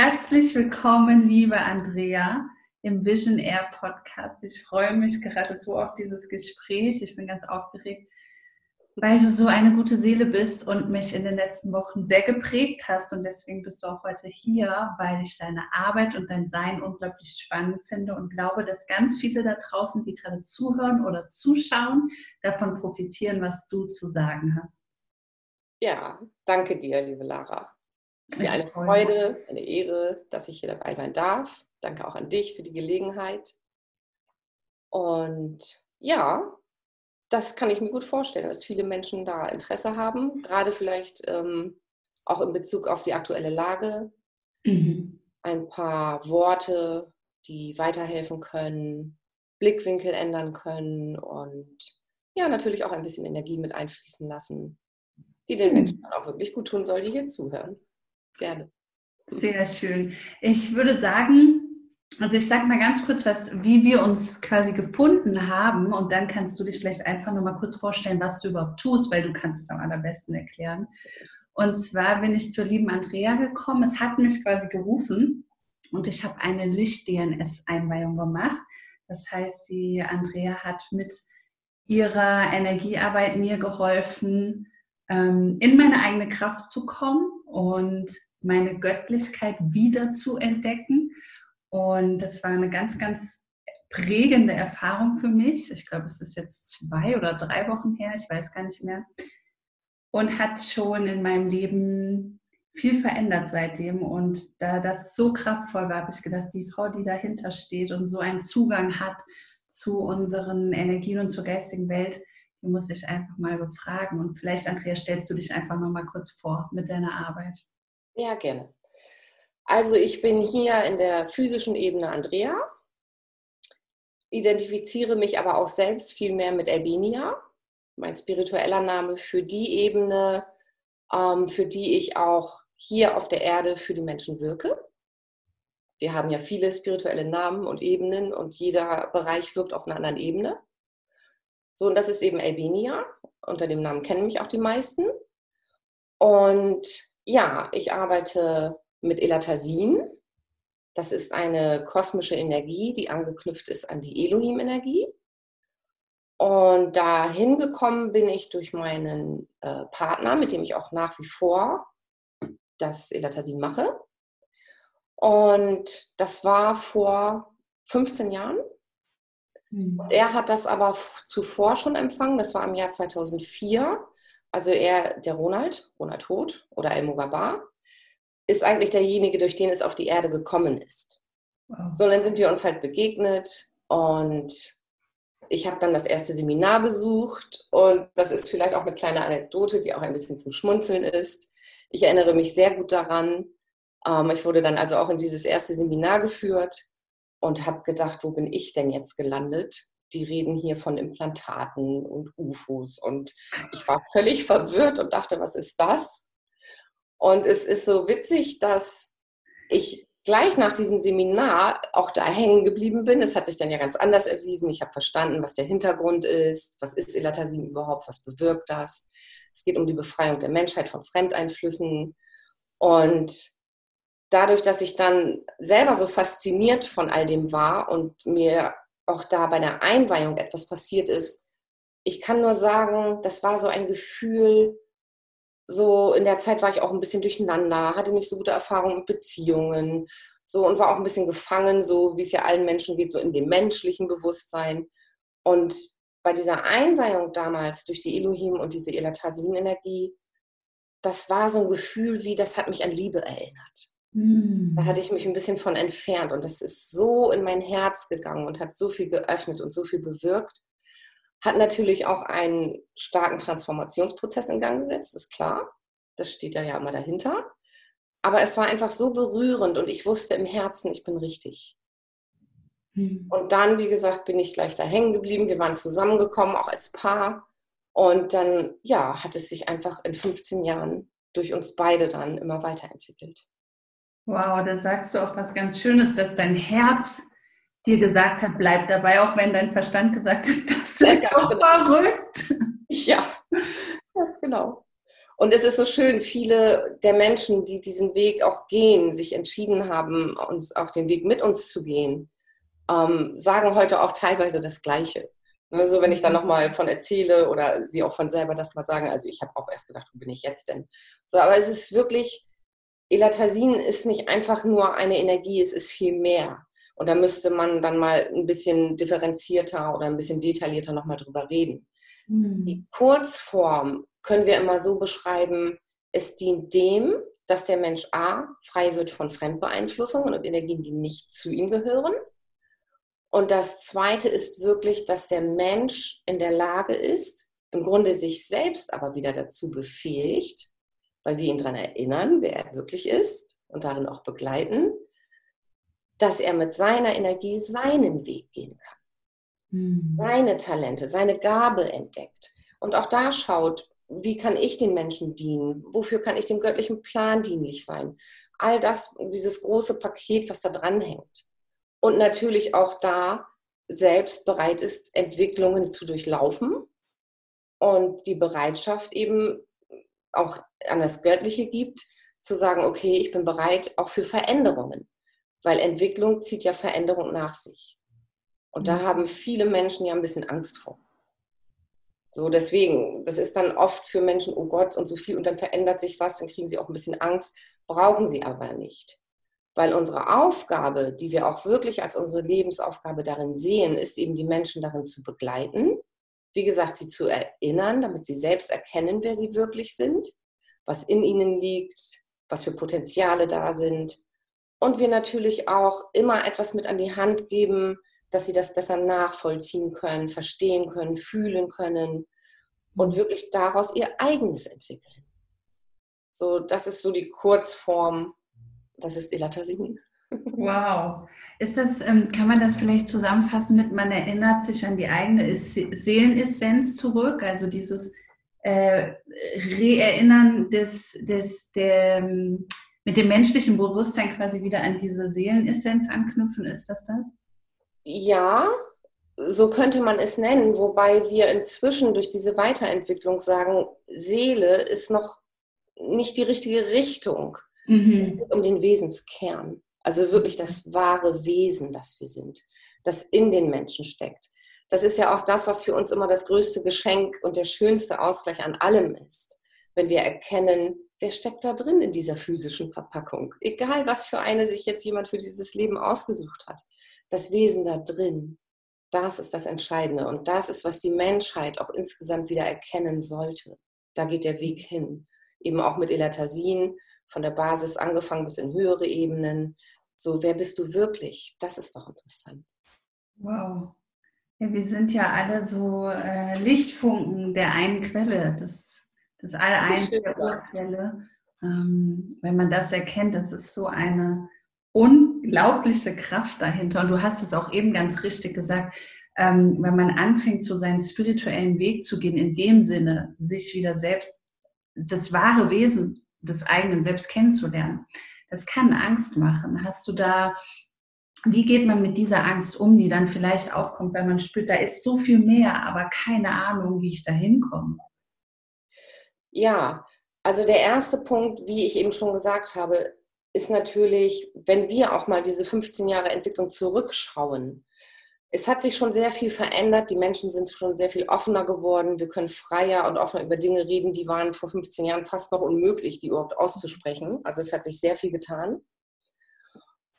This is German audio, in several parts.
Herzlich willkommen, liebe Andrea, im Vision Air Podcast. Ich freue mich gerade so auf dieses Gespräch. Ich bin ganz aufgeregt, weil du so eine gute Seele bist und mich in den letzten Wochen sehr geprägt hast. Und deswegen bist du auch heute hier, weil ich deine Arbeit und dein Sein unglaublich spannend finde und glaube, dass ganz viele da draußen, die gerade zuhören oder zuschauen, davon profitieren, was du zu sagen hast. Ja, danke dir, liebe Lara. Es ist mir eine Freude, eine Ehre, dass ich hier dabei sein darf. Danke auch an dich für die Gelegenheit. Und ja, das kann ich mir gut vorstellen, dass viele Menschen da Interesse haben, gerade vielleicht ähm, auch in Bezug auf die aktuelle Lage. Mhm. Ein paar Worte, die weiterhelfen können, Blickwinkel ändern können und ja, natürlich auch ein bisschen Energie mit einfließen lassen, die den Menschen dann auch wirklich gut tun soll, die hier zuhören. Gerne. Sehr schön. Ich würde sagen, also ich sage mal ganz kurz, was, wie wir uns quasi gefunden haben und dann kannst du dich vielleicht einfach nur mal kurz vorstellen, was du überhaupt tust, weil du kannst es am allerbesten erklären. Und zwar bin ich zur lieben Andrea gekommen. Es hat mich quasi gerufen und ich habe eine Licht-DNS-Einweihung gemacht. Das heißt, die Andrea hat mit ihrer Energiearbeit mir geholfen, ähm, in meine eigene Kraft zu kommen und meine Göttlichkeit wieder zu entdecken. Und das war eine ganz, ganz prägende Erfahrung für mich. Ich glaube, es ist jetzt zwei oder drei Wochen her, ich weiß gar nicht mehr. Und hat schon in meinem Leben viel verändert seitdem. Und da das so kraftvoll war, habe ich gedacht, die Frau, die dahinter steht und so einen Zugang hat zu unseren Energien und zur geistigen Welt, die muss ich einfach mal befragen. Und vielleicht, Andrea, stellst du dich einfach noch mal kurz vor mit deiner Arbeit. Ja, gerne. Also ich bin hier in der physischen Ebene Andrea, identifiziere mich aber auch selbst viel mehr mit Elbinia, mein spiritueller Name für die Ebene, ähm, für die ich auch hier auf der Erde für die Menschen wirke. Wir haben ja viele spirituelle Namen und Ebenen und jeder Bereich wirkt auf einer anderen Ebene. So, und das ist eben Elbinia. Unter dem Namen kennen mich auch die meisten. Und ja, ich arbeite mit Elatasin. Das ist eine kosmische Energie, die angeknüpft ist an die Elohim-Energie. Und dahin gekommen bin ich durch meinen äh, Partner, mit dem ich auch nach wie vor das Elatasin mache. Und das war vor 15 Jahren. Mhm. Er hat das aber zuvor schon empfangen, das war im Jahr 2004. Also er, der Ronald, Ronald Hoth oder El Mugaba, ist eigentlich derjenige, durch den es auf die Erde gekommen ist. Wow. So, und dann sind wir uns halt begegnet und ich habe dann das erste Seminar besucht und das ist vielleicht auch eine kleine Anekdote, die auch ein bisschen zum Schmunzeln ist. Ich erinnere mich sehr gut daran. Ähm, ich wurde dann also auch in dieses erste Seminar geführt und habe gedacht, wo bin ich denn jetzt gelandet? Die reden hier von Implantaten und UFOs. Und ich war völlig verwirrt und dachte, was ist das? Und es ist so witzig, dass ich gleich nach diesem Seminar auch da hängen geblieben bin. Es hat sich dann ja ganz anders erwiesen. Ich habe verstanden, was der Hintergrund ist, was ist Elatasin überhaupt, was bewirkt das. Es geht um die Befreiung der Menschheit von Fremdeinflüssen. Und dadurch, dass ich dann selber so fasziniert von all dem war und mir auch da bei der Einweihung etwas passiert ist. Ich kann nur sagen, das war so ein Gefühl, so in der Zeit war ich auch ein bisschen durcheinander, hatte nicht so gute Erfahrungen mit Beziehungen, so und war auch ein bisschen gefangen, so wie es ja allen Menschen geht, so in dem menschlichen Bewusstsein. Und bei dieser Einweihung damals durch die Elohim und diese Elatasin-Energie, das war so ein Gefühl wie, das hat mich an Liebe erinnert. Hm. Da hatte ich mich ein bisschen von entfernt und das ist so in mein Herz gegangen und hat so viel geöffnet und so viel bewirkt. Hat natürlich auch einen starken Transformationsprozess in Gang gesetzt, ist klar. Das steht ja, ja immer dahinter. Aber es war einfach so berührend und ich wusste im Herzen, ich bin richtig. Hm. Und dann, wie gesagt, bin ich gleich da hängen geblieben. Wir waren zusammengekommen, auch als Paar. Und dann, ja, hat es sich einfach in 15 Jahren durch uns beide dann immer weiterentwickelt. Wow, da sagst du auch was ganz Schönes, dass dein Herz dir gesagt hat, bleib dabei, auch wenn dein Verstand gesagt hat, das ist ja, doch genau. verrückt. Ja, ganz genau. Und es ist so schön, viele der Menschen, die diesen Weg auch gehen, sich entschieden haben, uns auch den Weg mit uns zu gehen, ähm, sagen heute auch teilweise das Gleiche. Ne, so wenn ich dann mhm. nochmal von erzähle oder sie auch von selber das mal sagen, also ich habe auch erst gedacht, wo bin ich jetzt denn? So, aber es ist wirklich, Elatasin ist nicht einfach nur eine Energie, es ist viel mehr. Und da müsste man dann mal ein bisschen differenzierter oder ein bisschen detaillierter nochmal drüber reden. Mhm. Die Kurzform können wir immer so beschreiben, es dient dem, dass der Mensch A frei wird von Fremdbeeinflussungen und Energien, die nicht zu ihm gehören. Und das Zweite ist wirklich, dass der Mensch in der Lage ist, im Grunde sich selbst aber wieder dazu befähigt, weil wir ihn daran erinnern, wer er wirklich ist und darin auch begleiten, dass er mit seiner Energie seinen Weg gehen kann. Mhm. Seine Talente, seine Gabe entdeckt. Und auch da schaut, wie kann ich den Menschen dienen? Wofür kann ich dem göttlichen Plan dienlich sein? All das, dieses große Paket, was da dran hängt und natürlich auch da selbst bereit ist, Entwicklungen zu durchlaufen und die Bereitschaft eben auch an das Göttliche gibt, zu sagen, okay, ich bin bereit auch für Veränderungen, weil Entwicklung zieht ja Veränderung nach sich. Und da mhm. haben viele Menschen ja ein bisschen Angst vor. So, deswegen, das ist dann oft für Menschen, oh Gott, und so viel, und dann verändert sich was, dann kriegen sie auch ein bisschen Angst, brauchen sie aber nicht. Weil unsere Aufgabe, die wir auch wirklich als unsere Lebensaufgabe darin sehen, ist eben die Menschen darin zu begleiten. Wie gesagt, sie zu erinnern, damit sie selbst erkennen, wer sie wirklich sind, was in ihnen liegt, was für Potenziale da sind. Und wir natürlich auch immer etwas mit an die Hand geben, dass sie das besser nachvollziehen können, verstehen können, fühlen können und wirklich daraus ihr eigenes entwickeln. So, das ist so die Kurzform das ist Elatasin. Wow. Ist das, ähm, kann man das vielleicht zusammenfassen mit, man erinnert sich an die eigene Seelenessenz zurück, also dieses äh, Reerinnern des, des, der, mit dem menschlichen Bewusstsein quasi wieder an diese Seelenessenz anknüpfen, ist das das? Ja, so könnte man es nennen, wobei wir inzwischen durch diese Weiterentwicklung sagen, Seele ist noch nicht die richtige Richtung. Mhm. Es geht um den Wesenskern. Also wirklich das wahre Wesen, das wir sind, das in den Menschen steckt. Das ist ja auch das, was für uns immer das größte Geschenk und der schönste Ausgleich an allem ist. Wenn wir erkennen, wer steckt da drin in dieser physischen Verpackung. Egal, was für eine sich jetzt jemand für dieses Leben ausgesucht hat. Das Wesen da drin, das ist das Entscheidende. Und das ist, was die Menschheit auch insgesamt wieder erkennen sollte. Da geht der Weg hin. Eben auch mit Elatasin, von der Basis angefangen bis in höhere Ebenen. So, wer bist du wirklich? Das ist doch interessant. Wow. Ja, wir sind ja alle so äh, Lichtfunken der einen Quelle, das, das alle das der Urquelle. Ähm, wenn man das erkennt, das ist so eine unglaubliche Kraft dahinter. Und du hast es auch eben ganz richtig gesagt, ähm, wenn man anfängt, so seinen spirituellen Weg zu gehen, in dem Sinne, sich wieder selbst das wahre Wesen des eigenen Selbst kennenzulernen. Das kann Angst machen. Hast du da, wie geht man mit dieser Angst um, die dann vielleicht aufkommt, wenn man spürt, da ist so viel mehr, aber keine Ahnung, wie ich da hinkomme? Ja, also der erste Punkt, wie ich eben schon gesagt habe, ist natürlich, wenn wir auch mal diese 15 Jahre Entwicklung zurückschauen, es hat sich schon sehr viel verändert. Die Menschen sind schon sehr viel offener geworden. Wir können freier und offener über Dinge reden, die waren vor 15 Jahren fast noch unmöglich, die überhaupt auszusprechen. Also es hat sich sehr viel getan.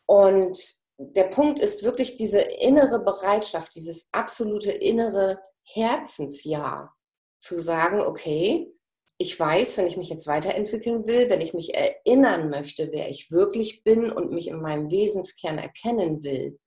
Und der Punkt ist wirklich diese innere Bereitschaft, dieses absolute innere Herzensjahr zu sagen, okay, ich weiß, wenn ich mich jetzt weiterentwickeln will, wenn ich mich erinnern möchte, wer ich wirklich bin und mich in meinem Wesenskern erkennen will,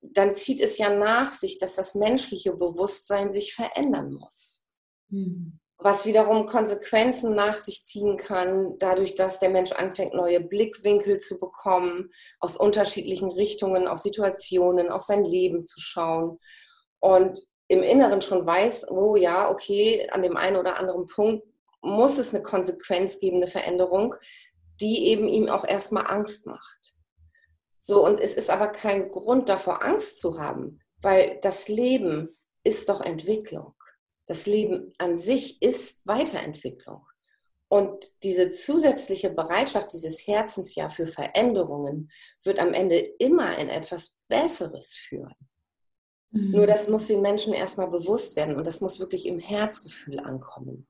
dann zieht es ja nach sich, dass das menschliche Bewusstsein sich verändern muss. Mhm. Was wiederum Konsequenzen nach sich ziehen kann, dadurch, dass der Mensch anfängt, neue Blickwinkel zu bekommen, aus unterschiedlichen Richtungen auf Situationen, auf sein Leben zu schauen. Und im Inneren schon weiß, oh ja, okay, an dem einen oder anderen Punkt muss es eine konsequenzgebende Veränderung, die eben ihm auch erstmal Angst macht. So, und es ist aber kein Grund davor, Angst zu haben, weil das Leben ist doch Entwicklung. Das Leben an sich ist Weiterentwicklung. Und diese zusätzliche Bereitschaft dieses Herzens ja für Veränderungen wird am Ende immer in etwas Besseres führen. Mhm. Nur das muss den Menschen erstmal bewusst werden und das muss wirklich im Herzgefühl ankommen.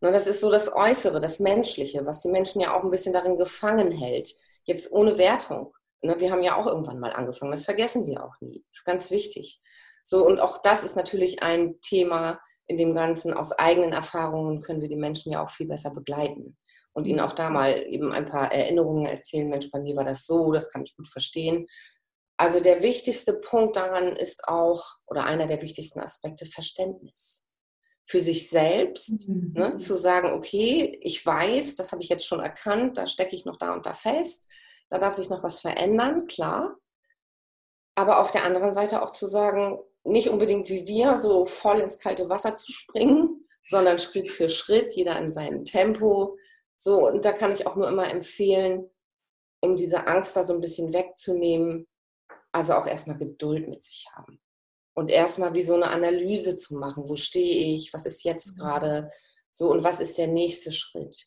Und das ist so das Äußere, das Menschliche, was die Menschen ja auch ein bisschen darin gefangen hält. Jetzt ohne Wertung. Ne, wir haben ja auch irgendwann mal angefangen, das vergessen wir auch nie. Das ist ganz wichtig. So, und auch das ist natürlich ein Thema in dem Ganzen. Aus eigenen Erfahrungen können wir die Menschen ja auch viel besser begleiten und ihnen auch da mal eben ein paar Erinnerungen erzählen. Mensch, bei mir war das so, das kann ich gut verstehen. Also der wichtigste Punkt daran ist auch, oder einer der wichtigsten Aspekte, Verständnis. Für sich selbst mhm. ne, zu sagen, okay, ich weiß, das habe ich jetzt schon erkannt, da stecke ich noch da und da fest, da darf sich noch was verändern, klar. Aber auf der anderen Seite auch zu sagen, nicht unbedingt wie wir, so voll ins kalte Wasser zu springen, sondern Schritt für Schritt, jeder in seinem Tempo. So, und da kann ich auch nur immer empfehlen, um diese Angst da so ein bisschen wegzunehmen, also auch erstmal Geduld mit sich haben. Und erstmal wie so eine Analyse zu machen, wo stehe ich, was ist jetzt mhm. gerade so und was ist der nächste Schritt.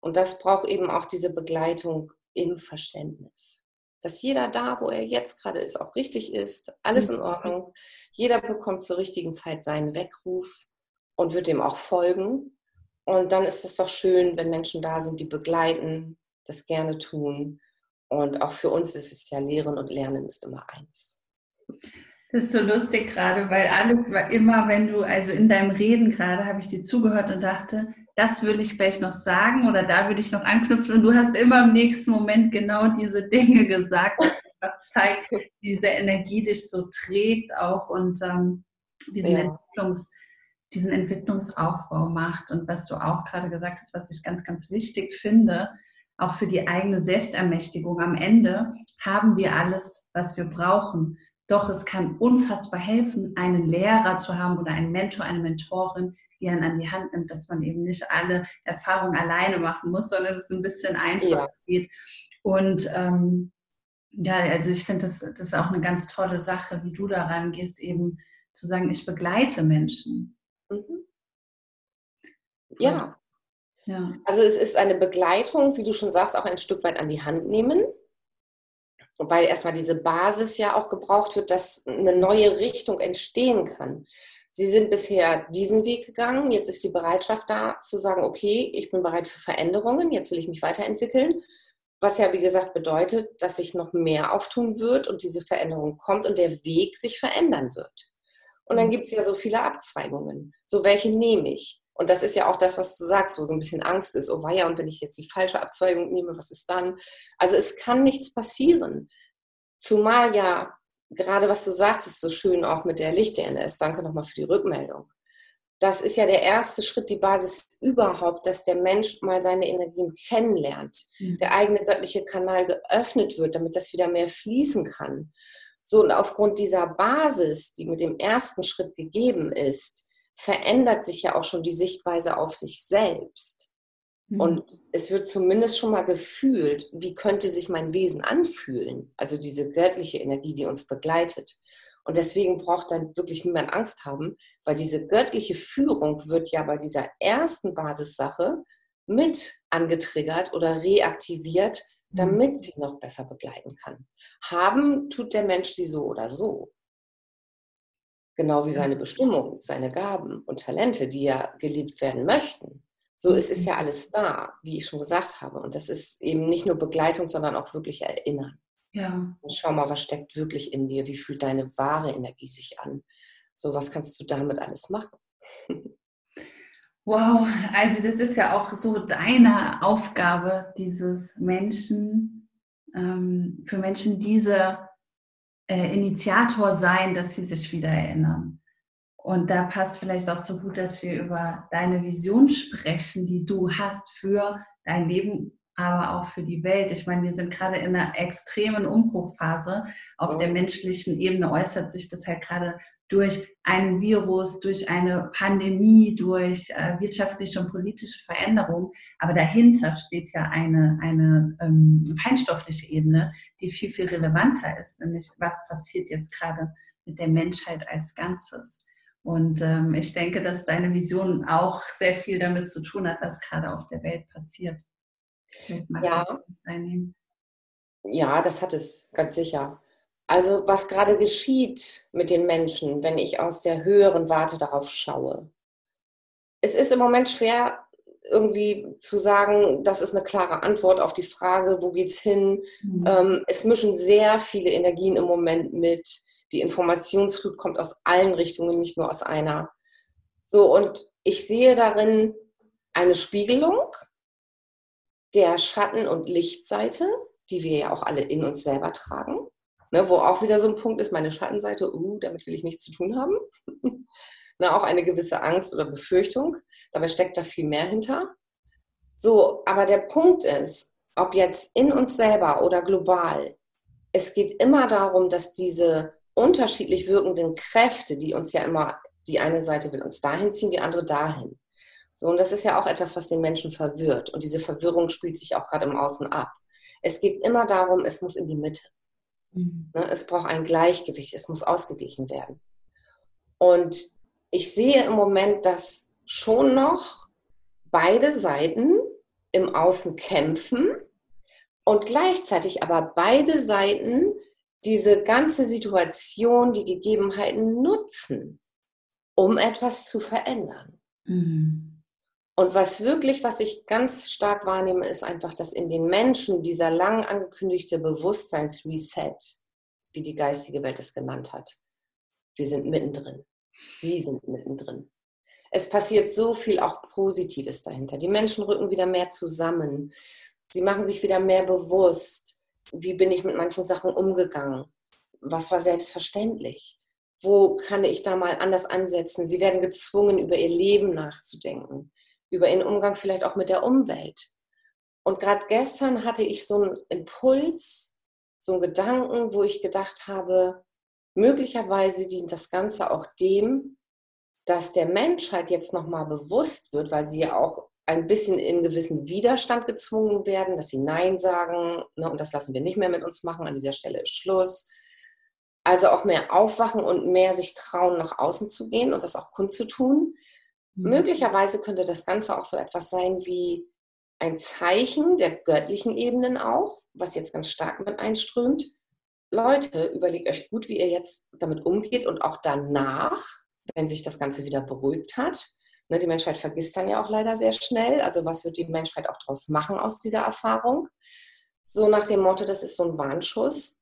Und das braucht eben auch diese Begleitung im Verständnis dass jeder da, wo er jetzt gerade ist, auch richtig ist, alles in. Ordnung. Jeder bekommt zur richtigen Zeit seinen Weckruf und wird dem auch folgen. Und dann ist es doch schön, wenn Menschen da sind, die begleiten, das gerne tun. Und auch für uns ist es ja Lehren und Lernen ist immer eins. Das ist so lustig gerade, weil alles war immer, wenn du, also in deinem Reden gerade, habe ich dir zugehört und dachte, das will ich gleich noch sagen oder da würde ich noch anknüpfen. Und du hast immer im nächsten Moment genau diese Dinge gesagt, was einfach zeigt, diese Energie dich so trägt auch und ähm, diesen, ja. Entwicklungs, diesen Entwicklungsaufbau macht. Und was du auch gerade gesagt hast, was ich ganz, ganz wichtig finde, auch für die eigene Selbstermächtigung. Am Ende haben wir alles, was wir brauchen. Doch es kann unfassbar helfen, einen Lehrer zu haben oder einen Mentor, eine Mentorin, die einen an die Hand nimmt, dass man eben nicht alle Erfahrungen alleine machen muss, sondern es ein bisschen einfacher ja. geht. Und ähm, ja, also ich finde, das, das ist auch eine ganz tolle Sache, wie du daran gehst, eben zu sagen, ich begleite Menschen. Mhm. Ja. ja. Also es ist eine Begleitung, wie du schon sagst, auch ein Stück weit an die Hand nehmen. Weil erstmal diese Basis ja auch gebraucht wird, dass eine neue Richtung entstehen kann. Sie sind bisher diesen Weg gegangen. Jetzt ist die Bereitschaft da, zu sagen, okay, ich bin bereit für Veränderungen. Jetzt will ich mich weiterentwickeln. Was ja, wie gesagt, bedeutet, dass sich noch mehr auftun wird und diese Veränderung kommt und der Weg sich verändern wird. Und dann mhm. gibt es ja so viele Abzweigungen. So, welche nehme ich? Und das ist ja auch das, was du sagst, wo so ein bisschen Angst ist. Oh weia, und wenn ich jetzt die falsche Abzweigung nehme, was ist dann? Also es kann nichts passieren. Zumal ja gerade was du sagtest, so schön auch mit der Licht-DNS, danke nochmal für die Rückmeldung. Das ist ja der erste Schritt, die Basis überhaupt, dass der Mensch mal seine Energien kennenlernt, mhm. der eigene göttliche Kanal geöffnet wird, damit das wieder mehr fließen kann. So, und aufgrund dieser Basis, die mit dem ersten Schritt gegeben ist, verändert sich ja auch schon die Sichtweise auf sich selbst. Und mhm. es wird zumindest schon mal gefühlt, wie könnte sich mein Wesen anfühlen. Also diese göttliche Energie, die uns begleitet. Und deswegen braucht dann wirklich niemand Angst haben, weil diese göttliche Führung wird ja bei dieser ersten Basissache mit angetriggert oder reaktiviert, mhm. damit sie noch besser begleiten kann. Haben tut der Mensch sie so oder so. Genau wie seine Bestimmung, seine Gaben und Talente, die ja geliebt werden möchten. So ist es mhm. ja alles da, wie ich schon gesagt habe. Und das ist eben nicht nur Begleitung, sondern auch wirklich Erinnern. Ja. Und schau mal, was steckt wirklich in dir? Wie fühlt deine wahre Energie sich an? So, was kannst du damit alles machen? Wow, also das ist ja auch so deine Aufgabe, dieses Menschen, ähm, für Menschen diese äh, Initiator sein, dass sie sich wieder erinnern. Und da passt vielleicht auch so gut, dass wir über deine Vision sprechen, die du hast für dein Leben, aber auch für die Welt. Ich meine, wir sind gerade in einer extremen Umbruchphase. Auf der menschlichen Ebene äußert sich das halt gerade durch einen Virus, durch eine Pandemie, durch äh, wirtschaftliche und politische Veränderungen. Aber dahinter steht ja eine, eine ähm, feinstoffliche Ebene, die viel, viel relevanter ist, nämlich was passiert jetzt gerade mit der Menschheit als Ganzes. Und ähm, ich denke, dass deine Vision auch sehr viel damit zu tun hat, was gerade auf der Welt passiert. Ja. ja, das hat es ganz sicher. Also was gerade geschieht mit den Menschen, wenn ich aus der höheren Warte darauf schaue. Es ist im Moment schwer, irgendwie zu sagen, das ist eine klare Antwort auf die Frage, wo geht's hin? Mhm. Ähm, es mischen sehr viele Energien im Moment mit. Die Informationsflut kommt aus allen Richtungen, nicht nur aus einer. So, und ich sehe darin eine Spiegelung der Schatten- und Lichtseite, die wir ja auch alle in uns selber tragen. Ne, wo auch wieder so ein Punkt ist, meine Schattenseite, uh, damit will ich nichts zu tun haben. ne, auch eine gewisse Angst oder Befürchtung. Dabei steckt da viel mehr hinter. So, aber der Punkt ist, ob jetzt in uns selber oder global, es geht immer darum, dass diese unterschiedlich wirkenden Kräfte, die uns ja immer, die eine Seite will uns dahin ziehen, die andere dahin. So, und das ist ja auch etwas, was den Menschen verwirrt. Und diese Verwirrung spielt sich auch gerade im Außen ab. Es geht immer darum, es muss in die Mitte. Mhm. Ne, es braucht ein Gleichgewicht, es muss ausgeglichen werden. Und ich sehe im Moment, dass schon noch beide Seiten im Außen kämpfen und gleichzeitig aber beide Seiten diese ganze Situation, die Gegebenheiten nutzen, um etwas zu verändern. Mhm. Und was wirklich, was ich ganz stark wahrnehme, ist einfach, dass in den Menschen dieser lang angekündigte Bewusstseinsreset, wie die geistige Welt es genannt hat, wir sind mittendrin. Sie sind mittendrin. Es passiert so viel auch Positives dahinter. Die Menschen rücken wieder mehr zusammen. Sie machen sich wieder mehr bewusst wie bin ich mit manchen Sachen umgegangen? Was war selbstverständlich? Wo kann ich da mal anders ansetzen? Sie werden gezwungen, über ihr Leben nachzudenken, über ihren Umgang vielleicht auch mit der Umwelt. Und gerade gestern hatte ich so einen Impuls, so einen Gedanken, wo ich gedacht habe, möglicherweise dient das Ganze auch dem, dass der Menschheit jetzt nochmal bewusst wird, weil sie ja auch ein bisschen in gewissen Widerstand gezwungen werden, dass sie Nein sagen ne, und das lassen wir nicht mehr mit uns machen, an dieser Stelle ist Schluss. Also auch mehr aufwachen und mehr sich trauen, nach außen zu gehen und das auch kundzutun. Mhm. Möglicherweise könnte das Ganze auch so etwas sein wie ein Zeichen der göttlichen Ebenen auch, was jetzt ganz stark mit einströmt. Leute, überlegt euch gut, wie ihr jetzt damit umgeht und auch danach, wenn sich das Ganze wieder beruhigt hat, Ne, die Menschheit vergisst dann ja auch leider sehr schnell. Also was wird die Menschheit auch daraus machen aus dieser Erfahrung? So nach dem Motto, das ist so ein Warnschuss.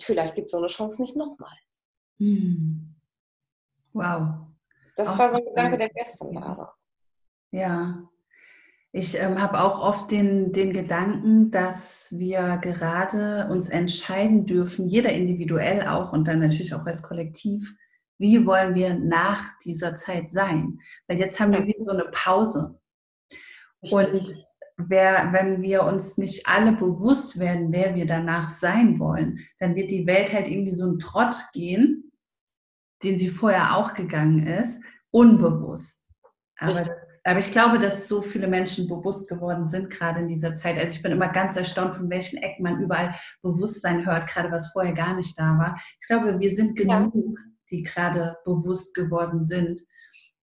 Vielleicht gibt es so eine Chance nicht nochmal. Hm. Wow. Das auch war so ein Gedanke, der gestern da war. Ja. Ich ähm, habe auch oft den, den Gedanken, dass wir gerade uns entscheiden dürfen, jeder individuell auch und dann natürlich auch als Kollektiv, wie wollen wir nach dieser Zeit sein? Weil jetzt haben wir wieder so eine Pause. Und wer, wenn wir uns nicht alle bewusst werden, wer wir danach sein wollen, dann wird die Welt halt irgendwie so einen Trott gehen, den sie vorher auch gegangen ist, unbewusst. Aber, aber, ich glaube, dass so viele Menschen bewusst geworden sind, gerade in dieser Zeit. Also ich bin immer ganz erstaunt, von welchen Ecken man überall Bewusstsein hört, gerade was vorher gar nicht da war. Ich glaube, wir sind genug, ja die gerade bewusst geworden sind,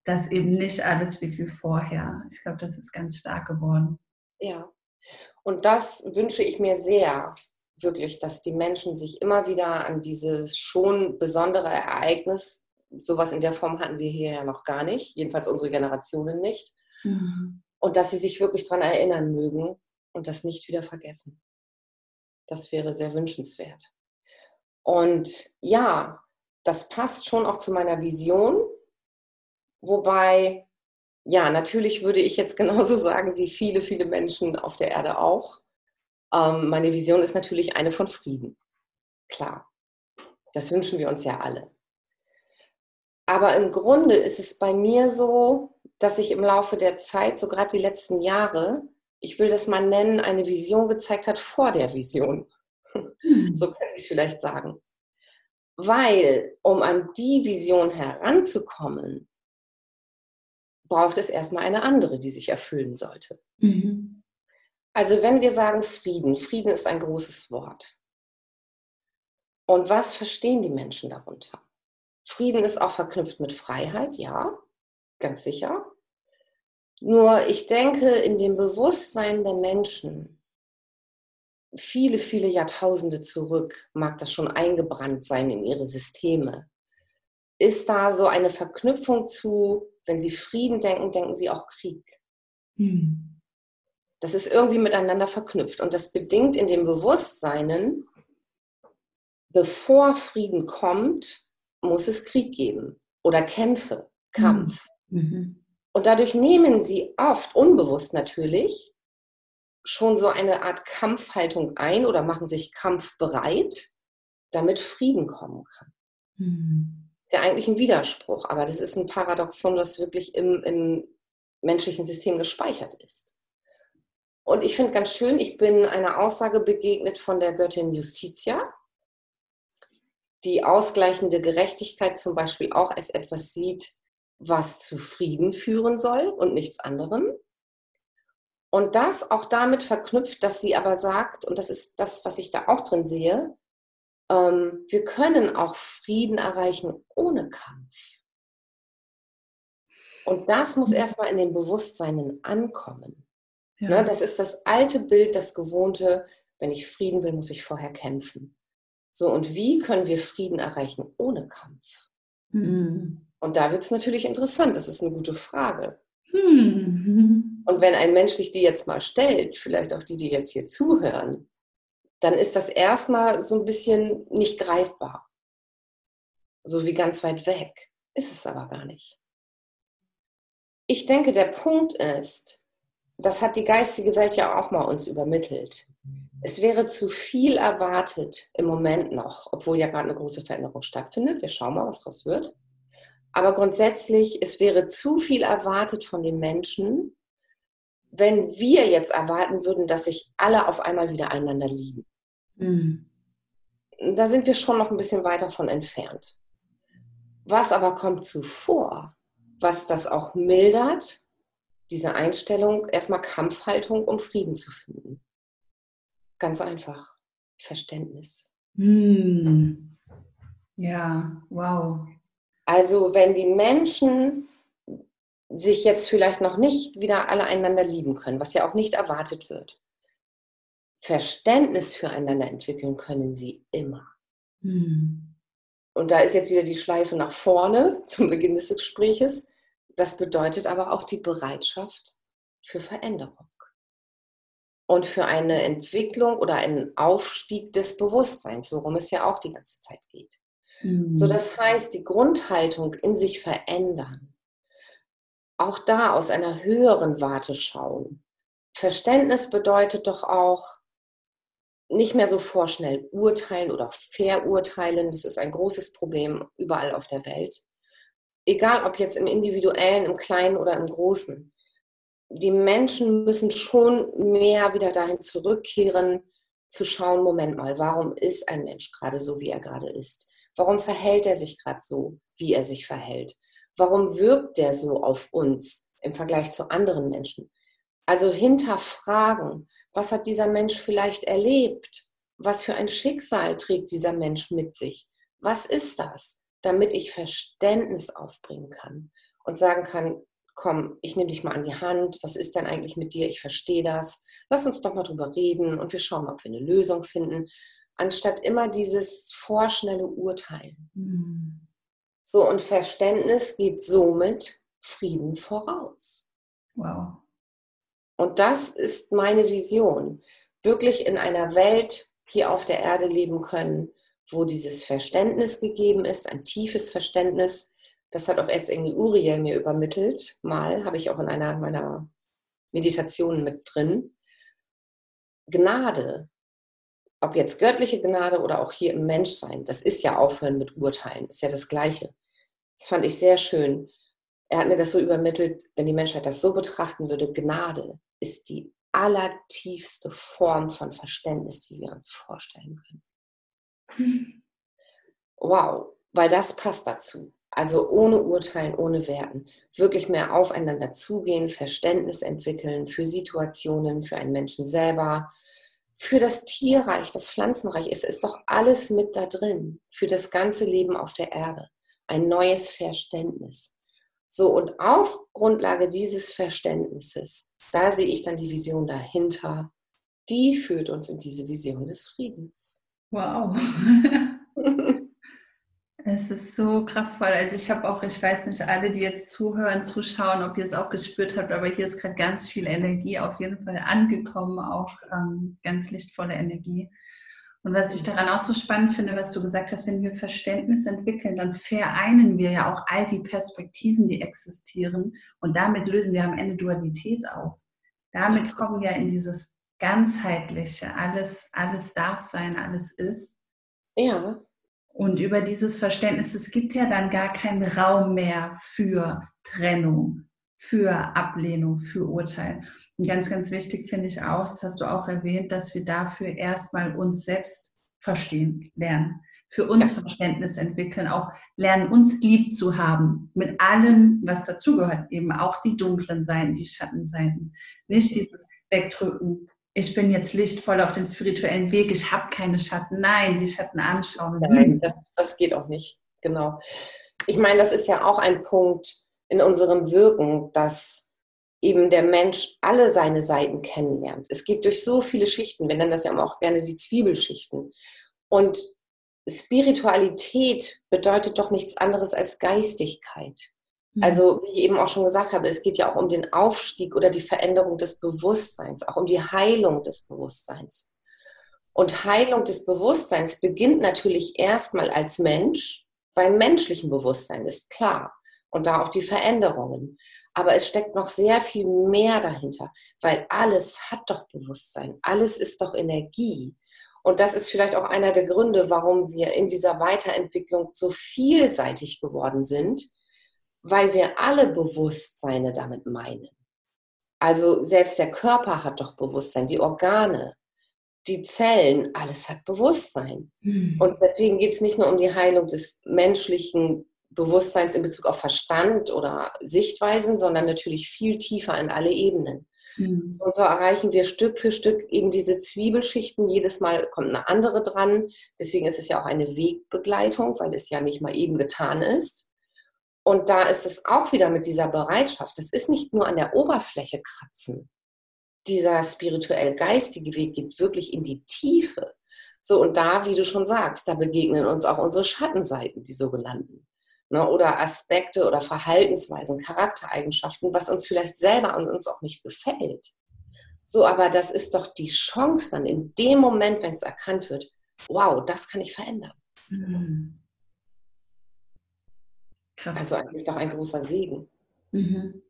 dass eben nicht alles wird wie vorher. Ich glaube, das ist ganz stark geworden. Ja, und das wünsche ich mir sehr, wirklich, dass die Menschen sich immer wieder an dieses schon besondere Ereignis, sowas in der Form hatten wir hier ja noch gar nicht, jedenfalls unsere Generationen nicht, mhm. und dass sie sich wirklich daran erinnern mögen und das nicht wieder vergessen. Das wäre sehr wünschenswert. Und ja, das passt schon auch zu meiner Vision. Wobei, ja, natürlich würde ich jetzt genauso sagen wie viele, viele Menschen auf der Erde auch. Ähm, meine Vision ist natürlich eine von Frieden. Klar, das wünschen wir uns ja alle. Aber im Grunde ist es bei mir so, dass ich im Laufe der Zeit, so gerade die letzten Jahre, ich will das mal nennen, eine Vision gezeigt hat vor der Vision. Hm. So könnte ich es vielleicht sagen. Weil, um an die Vision heranzukommen, braucht es erstmal eine andere, die sich erfüllen sollte. Mhm. Also wenn wir sagen Frieden, Frieden ist ein großes Wort. Und was verstehen die Menschen darunter? Frieden ist auch verknüpft mit Freiheit, ja, ganz sicher. Nur ich denke, in dem Bewusstsein der Menschen, viele, viele Jahrtausende zurück, mag das schon eingebrannt sein in ihre Systeme, ist da so eine Verknüpfung zu, wenn sie Frieden denken, denken sie auch Krieg. Hm. Das ist irgendwie miteinander verknüpft und das bedingt in dem Bewusstseinen, bevor Frieden kommt, muss es Krieg geben oder Kämpfe, Kampf. Mhm. mhm. Und dadurch nehmen sie oft, unbewusst natürlich, schon so eine Art Kampfhaltung ein oder machen sich kampfbereit, damit Frieden kommen kann. Mhm. Der eigentlich ein Widerspruch, aber das ist ein Paradoxon, das wirklich im, im menschlichen System gespeichert ist. Und ich finde ganz schön, ich bin einer Aussage begegnet von der Göttin Justitia, die ausgleichende Gerechtigkeit zum Beispiel auch als etwas sieht, was zu Frieden führen soll und nichts anderem. Und das auch damit verknüpft, dass sie aber sagt, und das ist das, was ich da auch drin sehe, ähm, wir können auch Frieden erreichen ohne Kampf. Und das muss erstmal in den Bewusstseinen ankommen. Ja. Ne, das ist das alte Bild, das gewohnte, wenn ich Frieden will, muss ich vorher kämpfen. So, und wie können wir Frieden erreichen ohne Kampf? Mhm. Und da wird es natürlich interessant, das ist eine gute Frage. Mhm. Und wenn ein Mensch sich die jetzt mal stellt, vielleicht auch die, die jetzt hier zuhören, dann ist das erstmal so ein bisschen nicht greifbar. So wie ganz weit weg. Ist es aber gar nicht. Ich denke, der Punkt ist, das hat die geistige Welt ja auch mal uns übermittelt es wäre zu viel erwartet im Moment noch, obwohl ja gerade eine große Veränderung stattfindet. Wir schauen mal, was daraus wird. Aber grundsätzlich, es wäre zu viel erwartet von den Menschen, wenn wir jetzt erwarten würden, dass sich alle auf einmal wieder einander lieben. Mhm. Da sind wir schon noch ein bisschen weit davon entfernt. Was aber kommt zuvor, was das auch mildert, diese Einstellung, erstmal Kampfhaltung, um Frieden zu finden. Ganz einfach. Verständnis. Hm. Ja, wow. Also wenn die Menschen sich jetzt vielleicht noch nicht wieder alle einander lieben können, was ja auch nicht erwartet wird, Verständnis füreinander entwickeln können sie immer. Hm. Und da ist jetzt wieder die Schleife nach vorne zum Beginn des Gespräches. Das bedeutet aber auch die Bereitschaft für Veränderung und für eine Entwicklung oder einen Aufstieg des Bewusstseins, worum es ja auch die ganze Zeit geht. Mhm. So, das heißt, die Grundhaltung in sich verändern. Auch da aus einer höheren Warte schauen. Verständnis bedeutet doch auch, nicht mehr so vorschnell urteilen oder verurteilen. Das ist ein großes Problem überall auf der Welt. Egal ob jetzt im individuellen, im kleinen oder im großen die Menschen müssen schon mehr wieder dahin zurückkehren, zu schauen, Moment mal, warum ist ein Mensch gerade so, wie er gerade ist? Warum verhält er sich gerade so, wie er sich verhält? Warum wirkt er so auf uns im Vergleich zu anderen Menschen? Also hinterfragen, was hat dieser Mensch vielleicht erlebt? Was für ein Schicksal trägt dieser Mensch mit sich? Was ist das? Damit ich Verständnis aufbringen kann und sagen kann, komm, ich nehme dich mal an die Hand, was ist denn eigentlich mit dir, ich verstehe das, lass uns doch mal drüber reden und wir schauen, ob wir eine Lösung finden, anstatt immer dieses vorschnelle Urteilen. Mhm. So, und Verständnis geht somit Frieden voraus. Wow. Und das ist meine Vision, wirklich in einer Welt hier auf der Erde leben können, wo dieses Verständnis gegeben ist, ein tiefes Verständnis, das hat auch Erzengel Uriel mir übermittelt. Mal habe ich auch in einer meiner Meditationen mit drin. Gnade, ob jetzt göttliche Gnade oder auch hier im Menschsein, das ist ja aufhören mit Urteilen, ist ja das Gleiche. Das fand ich sehr schön. Er hat mir das so übermittelt, wenn die Menschheit das so betrachten würde, Gnade ist die allertiefste Form von Verständnis, die wir uns vorstellen können. Wow, weil das passt dazu. Also ohne Urteilen, ohne Werten. Wirklich mehr aufeinander zugehen, Verständnis entwickeln für Situationen, für einen Menschen selber, für das Tierreich, das Pflanzenreich. Es ist doch alles mit da drin, für das ganze Leben auf der Erde. ein neues Verständnis. So, und auf Grundlage dieses Verständnisses, da sehe ich dann die Vision dahinter, die führt uns in diese Vision des Friedens. Wow. Es ist so kraftvoll. Also ich habe auch, ich weiß nicht, alle, die jetzt zuhören, zuschauen, ob ihr es auch gespürt habt, aber hier ist gerade ganz viel Energie auf jeden Fall angekommen, auch ähm, ganz lichtvolle Energie. Und was ich daran auch so spannend finde, was du gesagt hast, wenn wir Verständnis entwickeln, dann vereinen wir ja auch all die Perspektiven, die existieren. Und damit lösen wir am Ende Dualität auf. Damit kommen wir in dieses ganzheitliche, alles, alles darf sein, alles ist. Ja. Und über dieses Verständnis, es gibt ja dann gar keinen Raum mehr für Trennung, für Ablehnung, für Urteil. Und ganz, ganz wichtig finde ich auch, das hast du auch erwähnt, dass wir dafür erstmal uns selbst verstehen lernen, für uns ja. Verständnis entwickeln, auch lernen, uns lieb zu haben, mit allem, was dazugehört, eben auch die dunklen Seiten, die Schattenseiten. Nicht dieses Wegdrücken, ich bin jetzt lichtvoll auf dem spirituellen Weg, ich habe keine Schatten. Nein, die Schatten anschauen. Nein, das, das geht auch nicht. Genau. Ich meine, das ist ja auch ein Punkt in unserem Wirken, dass eben der Mensch alle seine Seiten kennenlernt. Es geht durch so viele Schichten. Wir nennen das ja auch gerne die Zwiebelschichten. Und Spiritualität bedeutet doch nichts anderes als Geistigkeit. Mhm. Also, wie ich eben auch schon gesagt habe, es geht ja auch um den Aufstieg oder die Veränderung des Bewusstseins, auch um die Heilung des Bewusstseins. Und Heilung des Bewusstseins beginnt natürlich erstmal als Mensch beim menschlichen Bewusstsein, ist klar. Und da auch die Veränderungen. Aber es steckt noch sehr viel mehr dahinter, weil alles hat doch Bewusstsein, alles ist doch Energie. Und das ist vielleicht auch einer der Gründe, warum wir in dieser Weiterentwicklung so vielseitig geworden sind, weil wir alle Bewusstseine damit meinen. Also selbst der Körper hat doch Bewusstsein, die Organe, die Zellen, alles hat Bewusstsein. Mhm. Und deswegen geht es nicht nur um die Heilung des menschlichen Bewusstseins in Bezug auf Verstand oder Sichtweisen, sondern natürlich viel tiefer in alle Ebenen. Mhm. So, und so erreichen wir Stück für Stück eben diese Zwiebelschichten. Jedes Mal kommt eine andere dran. Deswegen ist es ja auch eine Wegbegleitung, weil es ja nicht mal eben getan ist. Und da ist es auch wieder mit dieser Bereitschaft. Das ist nicht nur an der Oberfläche kratzen. Dieser spirituell-geistige Weg geht wirklich in die Tiefe. So, und da, wie du schon sagst, da begegnen uns auch unsere Schattenseiten, die sogenannten. Ne, oder Aspekte oder Verhaltensweisen, Charaktereigenschaften, was uns vielleicht selber an uns auch nicht gefällt. So, aber das ist doch die Chance dann in dem Moment, wenn es erkannt wird, wow, das kann ich verändern. Mhm. Krass. Also eigentlich doch ein großer Segen. Mhm.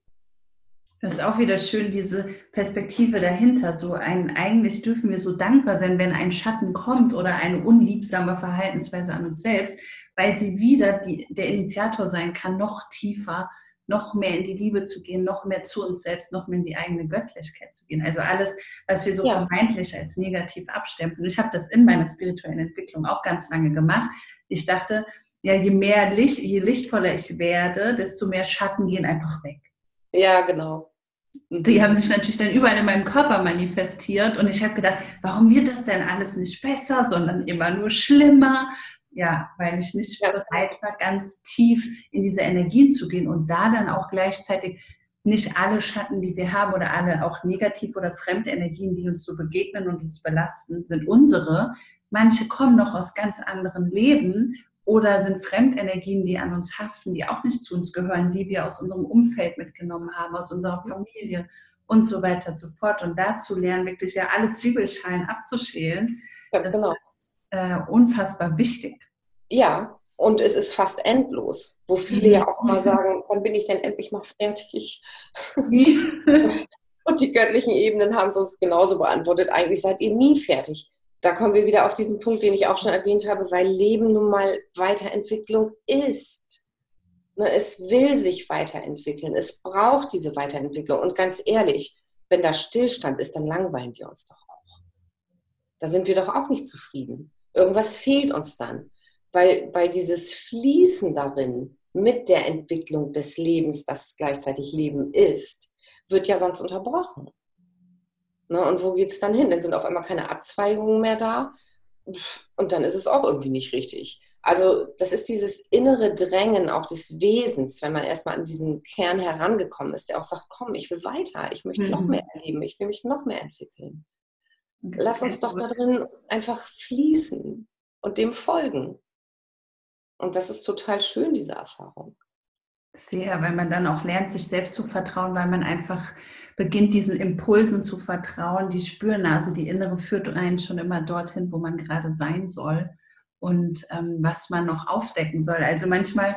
Das ist auch wieder schön, diese Perspektive dahinter. So ein, eigentlich dürfen wir so dankbar sein, wenn ein Schatten kommt oder eine unliebsame Verhaltensweise an uns selbst, weil sie wieder die, der Initiator sein kann, noch tiefer, noch mehr in die Liebe zu gehen, noch mehr zu uns selbst, noch mehr in die eigene Göttlichkeit zu gehen. Also alles, was wir so ja. vermeintlich als negativ abstempeln. Ich habe das in meiner spirituellen Entwicklung auch ganz lange gemacht. Ich dachte, ja, je mehr Licht, je lichtvoller ich werde, desto mehr Schatten gehen einfach weg. Ja, genau. Die haben sich natürlich dann überall in meinem Körper manifestiert und ich habe gedacht, warum wird das denn alles nicht besser, sondern immer nur schlimmer? Ja, weil ich nicht bereit war, ganz tief in diese Energien zu gehen und da dann auch gleichzeitig nicht alle Schatten, die wir haben oder alle auch negativ oder fremde Energien, die uns so begegnen und uns belasten, sind unsere. Manche kommen noch aus ganz anderen Leben oder sind Fremdenergien, die an uns haften, die auch nicht zu uns gehören, die wir aus unserem Umfeld mitgenommen haben, aus unserer Familie und so weiter und so fort. Und dazu lernen, wirklich ja alle Zwiebelschalen abzuschälen. Ganz genau. Ist, äh, unfassbar wichtig. Ja, und es ist fast endlos, wo viele ja auch mal sagen, wann bin ich denn endlich mal fertig? und die göttlichen Ebenen haben es uns genauso beantwortet. Eigentlich seid ihr nie fertig da kommen wir wieder auf diesen Punkt, den ich auch schon erwähnt habe, weil Leben nun mal Weiterentwicklung ist. Ne, es will sich weiterentwickeln. Es braucht diese Weiterentwicklung. Und ganz ehrlich, wenn da Stillstand ist, dann langweilen wir uns doch auch. Da sind wir doch auch nicht zufrieden. Irgendwas fehlt uns dann, weil, weil dieses Fließen darin mit der Entwicklung des Lebens, das gleichzeitig Leben ist, wird ja sonst unterbrochen. Ne? Und wo geht es dann hin? Dann sind auf einmal keine Abzweigungen mehr da. und dann ist es auch irgendwie nicht richtig. Also das ist dieses innere Drängen auch des Wesens, wenn man erstmal an diesen Kern herangekommen ist, der auch sagt, komm, ich will weiter, ich möchte mhm. noch mehr erleben, ich will mich noch mehr entwickeln. Lass uns doch da drin einfach fließen und dem folgen. Und das ist total schön, diese Erfahrung. Sehr, weil man dann auch lernt, sich selbst zu vertrauen, weil man einfach beginnt, diesen Impulsen zu vertrauen. Die Spürnase, die innere führt einen schon immer dorthin, wo man gerade sein soll und ähm, was man noch aufdecken soll. Also manchmal,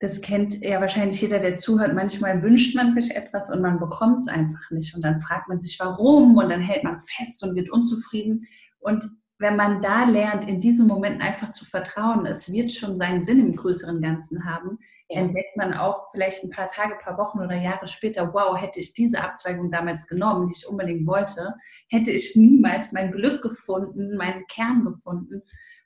das kennt ja wahrscheinlich jeder, der zuhört, manchmal wünscht man sich etwas und man bekommt es einfach nicht. Und dann fragt man sich, warum? Und dann hält man fest und wird unzufrieden. Und wenn man da lernt, in diesem Moment einfach zu vertrauen, es wird schon seinen Sinn im größeren Ganzen haben, ja. entdeckt man auch vielleicht ein paar Tage, ein paar Wochen oder Jahre später, wow, hätte ich diese Abzweigung damals genommen, die ich unbedingt wollte, hätte ich niemals mein Glück gefunden, meinen Kern gefunden.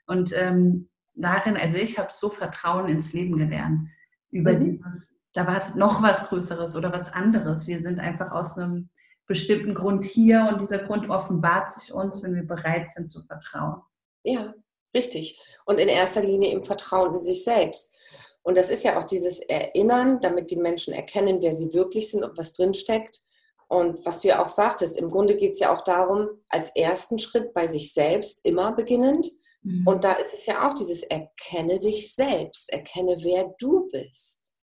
Und ähm, darin, also ich habe so Vertrauen ins Leben gelernt. Über mhm. dieses, da wartet noch was Größeres oder was anderes. Wir sind einfach aus einem bestimmten Grund hier und dieser Grund offenbart sich uns, wenn wir bereit sind zu vertrauen. Ja, richtig. Und in erster Linie im Vertrauen in sich selbst. Und das ist ja auch dieses Erinnern, damit die Menschen erkennen, wer sie wirklich sind und was drinsteckt. Und was du ja auch sagtest, im Grunde geht es ja auch darum, als ersten Schritt bei sich selbst immer beginnend. Mhm. Und da ist es ja auch dieses Erkenne dich selbst, erkenne, wer du bist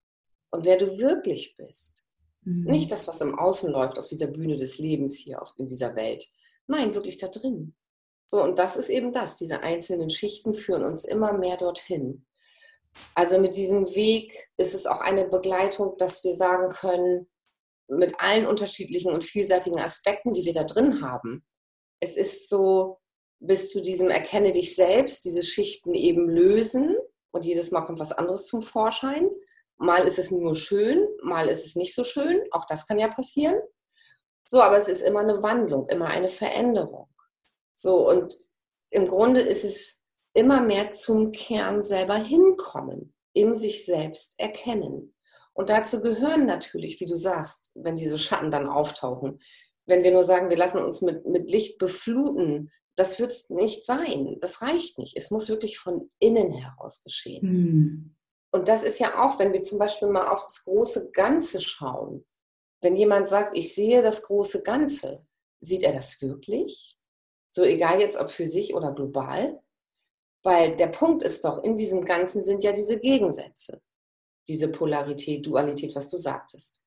und wer du wirklich bist. Mhm. Nicht das, was im Außen läuft auf dieser Bühne des Lebens hier in dieser Welt. Nein, wirklich da drin. So, und das ist eben das. Diese einzelnen Schichten führen uns immer mehr dorthin. Also mit diesem Weg ist es auch eine Begleitung, dass wir sagen können, mit allen unterschiedlichen und vielseitigen Aspekten, die wir da drin haben. Es ist so, bis zu diesem Erkenne dich selbst, diese Schichten eben lösen und jedes Mal kommt was anderes zum Vorschein. Mal ist es nur schön, mal ist es nicht so schön, auch das kann ja passieren. So, aber es ist immer eine Wandlung, immer eine Veränderung. So, und im Grunde ist es immer mehr zum Kern selber hinkommen, in sich selbst erkennen. Und dazu gehören natürlich, wie du sagst, wenn diese Schatten dann auftauchen, wenn wir nur sagen, wir lassen uns mit, mit Licht befluten, das wird es nicht sein. Das reicht nicht. Es muss wirklich von innen heraus geschehen. Hm. Und das ist ja auch, wenn wir zum Beispiel mal auf das große Ganze schauen. Wenn jemand sagt, ich sehe das große Ganze, sieht er das wirklich? So egal jetzt, ob für sich oder global. Weil der Punkt ist doch, in diesem Ganzen sind ja diese Gegensätze. Diese Polarität, Dualität, was du sagtest.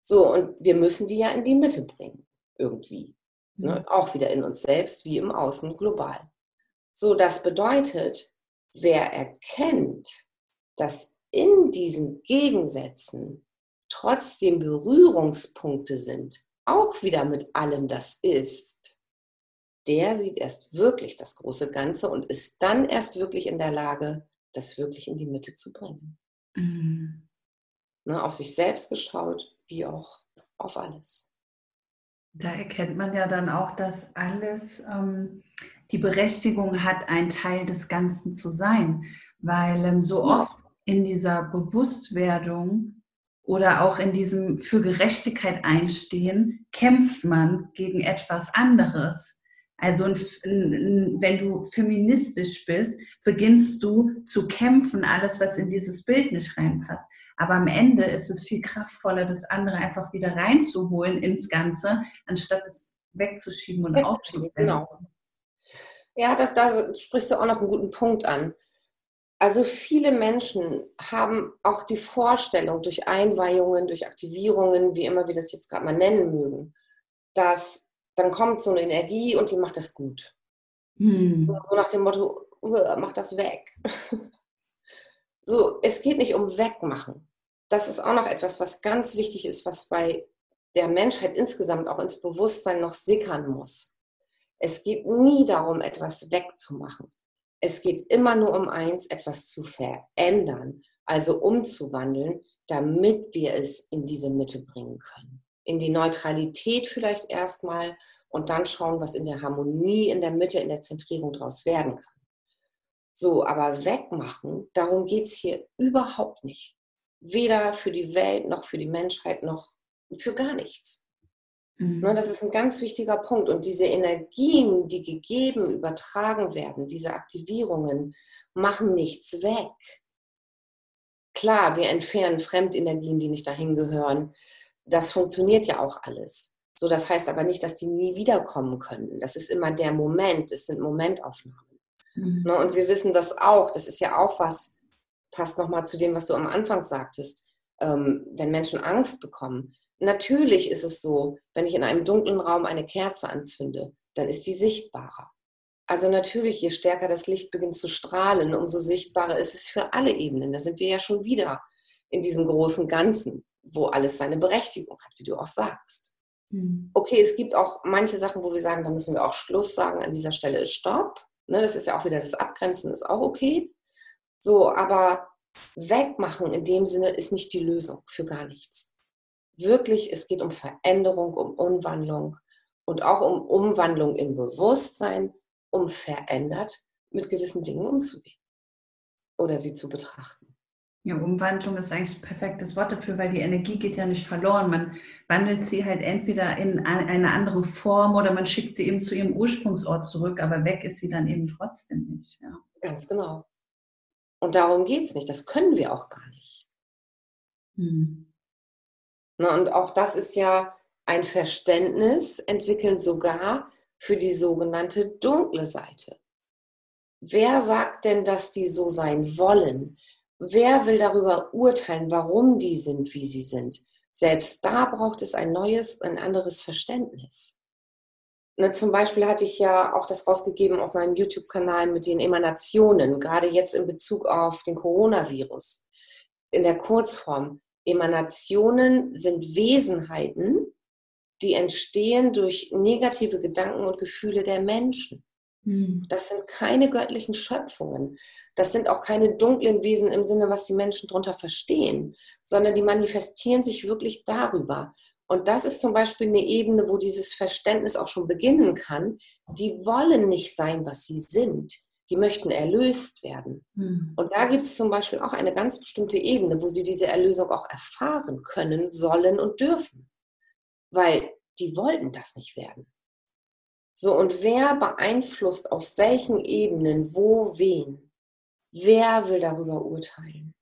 So, und wir müssen die ja in die Mitte bringen, irgendwie. Ne? Mhm. Auch wieder in uns selbst, wie im Außen, global. So, das bedeutet, wer erkennt, dass in diesen Gegensätzen trotzdem Berührungspunkte sind, auch wieder mit allem das ist, der sieht erst wirklich das große Ganze und ist dann erst wirklich in der Lage, das wirklich in die Mitte zu bringen. Mhm. Ne, auf sich selbst geschaut, wie auch auf alles. Da erkennt man ja dann auch, dass alles ähm, die Berechtigung hat, ein Teil des Ganzen zu sein. Weil ähm, so oft in dieser Bewusstwerdung oder auch in diesem für Gerechtigkeit einstehen, kämpft man gegen etwas anderes. Also wenn du feministisch bist, beginnst du zu kämpfen, alles, was in dieses Bild nicht reinpasst. Aber am Ende ist es viel kraftvoller, das andere einfach wieder reinzuholen ins Ganze, anstatt es wegzuschieben und aufzuschieben. Genau. Ja, das, da sprichst du auch noch einen guten Punkt an. Also viele Menschen haben auch die Vorstellung durch Einweihungen, durch Aktivierungen, wie immer wir das jetzt gerade mal nennen mögen, dass dann kommt so eine Energie und die macht das gut. Hm. So, nach dem Motto, mach das weg. so, es geht nicht um Wegmachen. Das ist auch noch etwas, was ganz wichtig ist, was bei der Menschheit insgesamt auch ins Bewusstsein noch sickern muss. Es geht nie darum, etwas wegzumachen. Es geht immer nur um eins, etwas zu verändern, also umzuwandeln, damit wir es in diese Mitte bringen können in die Neutralität vielleicht erstmal und dann schauen, was in der Harmonie, in der Mitte, in der Zentrierung daraus werden kann. So, aber wegmachen, darum geht es hier überhaupt nicht. Weder für die Welt noch für die Menschheit noch für gar nichts. Mhm. Ne, das ist ein ganz wichtiger Punkt. Und diese Energien, die gegeben, übertragen werden, diese Aktivierungen, machen nichts weg. Klar, wir entfernen Fremdenergien, die nicht dahin gehören. Das funktioniert ja auch alles. So, das heißt aber nicht, dass die nie wiederkommen können. Das ist immer der Moment. Es sind Momentaufnahmen. Mhm. Ne, und wir wissen das auch. Das ist ja auch was, passt nochmal zu dem, was du am Anfang sagtest. Ähm, wenn Menschen Angst bekommen, Natürlich ist es so, wenn ich in einem dunklen Raum eine Kerze anzünde, dann ist die sichtbarer. Also natürlich, je stärker das Licht beginnt zu strahlen, umso sichtbarer ist es für alle Ebenen. Da sind wir ja schon wieder in diesem großen Ganzen, wo alles seine Berechtigung hat, wie du auch sagst. Mhm. Okay, es gibt auch manche Sachen, wo wir sagen, da müssen wir auch Schluss sagen, an dieser Stelle ist Stopp. Ne, das ist ja auch wieder das Abgrenzen, ist auch okay. So, aber wegmachen in dem Sinne ist nicht die Lösung für gar nichts wirklich, es geht um Veränderung, um Umwandlung und auch um Umwandlung im Bewusstsein, um verändert mit gewissen Dingen umzugehen oder sie zu betrachten. Ja, Umwandlung ist eigentlich ein perfektes Wort dafür, weil die Energie geht ja nicht verloren. Man wandelt sie halt entweder in eine andere Form oder man schickt sie eben zu ihrem Ursprungsort zurück, aber weg ist sie dann eben trotzdem nicht. Ja. Ganz genau. Und darum geht es nicht. Das können wir auch gar nicht. Hm. Ne, und auch das ist ja ein Verständnis, entwickeln sogar für die sogenannte dunkle Seite. Wer sagt denn, dass die so sein wollen? Wer will darüber urteilen, warum die sind, wie sie sind? Selbst da braucht es ein neues, ein anderes Verständnis. Ne, zum Beispiel hatte ich ja auch das rausgegeben auf meinem YouTube-Kanal mit den Emanationen, gerade jetzt in Bezug auf den Coronavirus. In der Kurzform. Emanationen sind Wesenheiten, die entstehen durch negative Gedanken und Gefühle der Menschen. Hm. Das sind keine göttlichen Schöpfungen. Das sind auch keine dunklen Wesen im Sinne, was die Menschen darunter verstehen, sondern die manifestieren sich wirklich darüber. Und das ist zum Beispiel eine Ebene, wo dieses Verständnis auch schon beginnen kann. Die wollen nicht sein, was sie sind die möchten erlöst werden. Mhm. Und da gibt es zum Beispiel auch eine ganz bestimmte Ebene, wo sie diese Erlösung auch erfahren können, sollen und dürfen. Weil die wollten das nicht werden. So, und wer beeinflusst auf welchen Ebenen, wo, wen? Wer will darüber urteilen?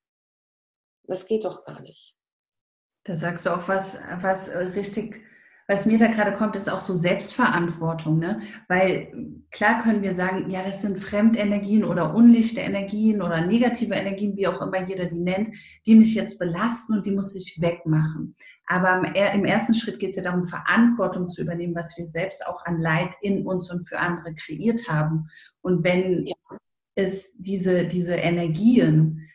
Das geht doch gar nicht. Da sagst du auch was, was äh, richtig was mir da gerade kommt, ist auch so Selbstverantwortung. Ne? Weil klar können wir sagen, ja, das sind Fremdenergien oder unlichte Energien oder negative Energien, wie auch immer jeder die nennt, die mich jetzt belasten und die muss ich wegmachen. Aber im ersten Schritt geht es ja darum, Verantwortung zu übernehmen, was wir selbst auch an Leid in uns und für andere kreiert haben. Und wenn es diese, diese Energien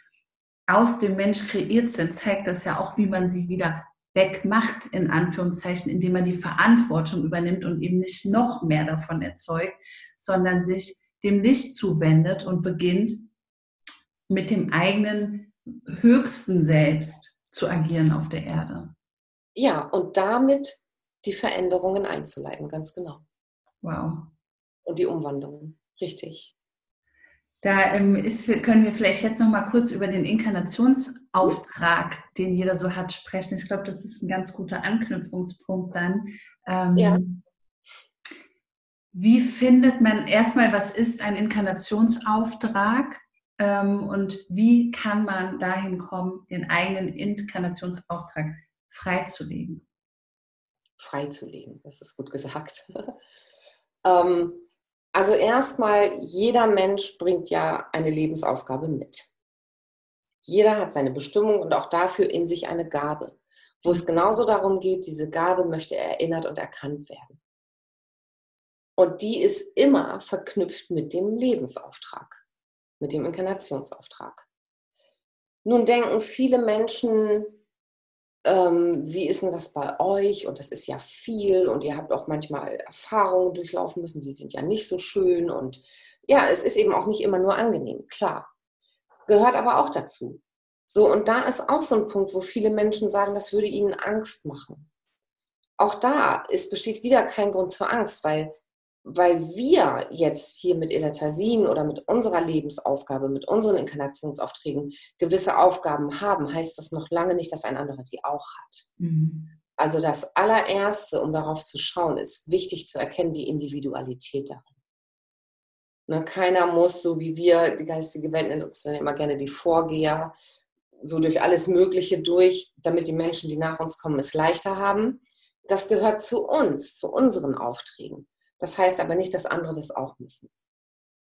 aus dem Mensch kreiert sind, zeigt das ja auch, wie man sie wieder wegmacht, in Anführungszeichen, indem man die Verantwortung übernimmt und eben nicht noch mehr davon erzeugt, sondern sich dem Licht zuwendet und beginnt mit dem eigenen höchsten Selbst zu agieren auf der Erde. Ja, und damit die Veränderungen einzuleiten, ganz genau. Wow. Und die Umwandlungen, richtig. Da ähm, ist, können wir vielleicht jetzt noch mal kurz über den Inkarnationsauftrag, den jeder so hat, sprechen. Ich glaube, das ist ein ganz guter Anknüpfungspunkt dann. Ähm, ja. Wie findet man erstmal, was ist ein Inkarnationsauftrag ähm, und wie kann man dahin kommen, den eigenen Inkarnationsauftrag freizulegen? Freizulegen, das ist gut gesagt. ähm, also erstmal, jeder Mensch bringt ja eine Lebensaufgabe mit. Jeder hat seine Bestimmung und auch dafür in sich eine Gabe, wo es genauso darum geht, diese Gabe möchte erinnert und erkannt werden. Und die ist immer verknüpft mit dem Lebensauftrag, mit dem Inkarnationsauftrag. Nun denken viele Menschen, ähm, wie ist denn das bei euch? Und das ist ja viel und ihr habt auch manchmal Erfahrungen durchlaufen müssen, die sind ja nicht so schön. Und ja, es ist eben auch nicht immer nur angenehm, klar. Gehört aber auch dazu. So, und da ist auch so ein Punkt, wo viele Menschen sagen, das würde ihnen Angst machen. Auch da ist, besteht wieder kein Grund zur Angst, weil weil wir jetzt hier mit Elatasin oder mit unserer Lebensaufgabe, mit unseren Inkarnationsaufträgen gewisse Aufgaben haben, heißt das noch lange nicht, dass ein anderer die auch hat. Mhm. Also das allererste, um darauf zu schauen, ist wichtig zu erkennen, die Individualität darin. Ne, keiner muss, so wie wir, die geistige Welt nennt uns dann immer gerne die Vorgeher, so durch alles Mögliche durch, damit die Menschen, die nach uns kommen, es leichter haben. Das gehört zu uns, zu unseren Aufträgen. Das heißt aber nicht, dass andere das auch müssen.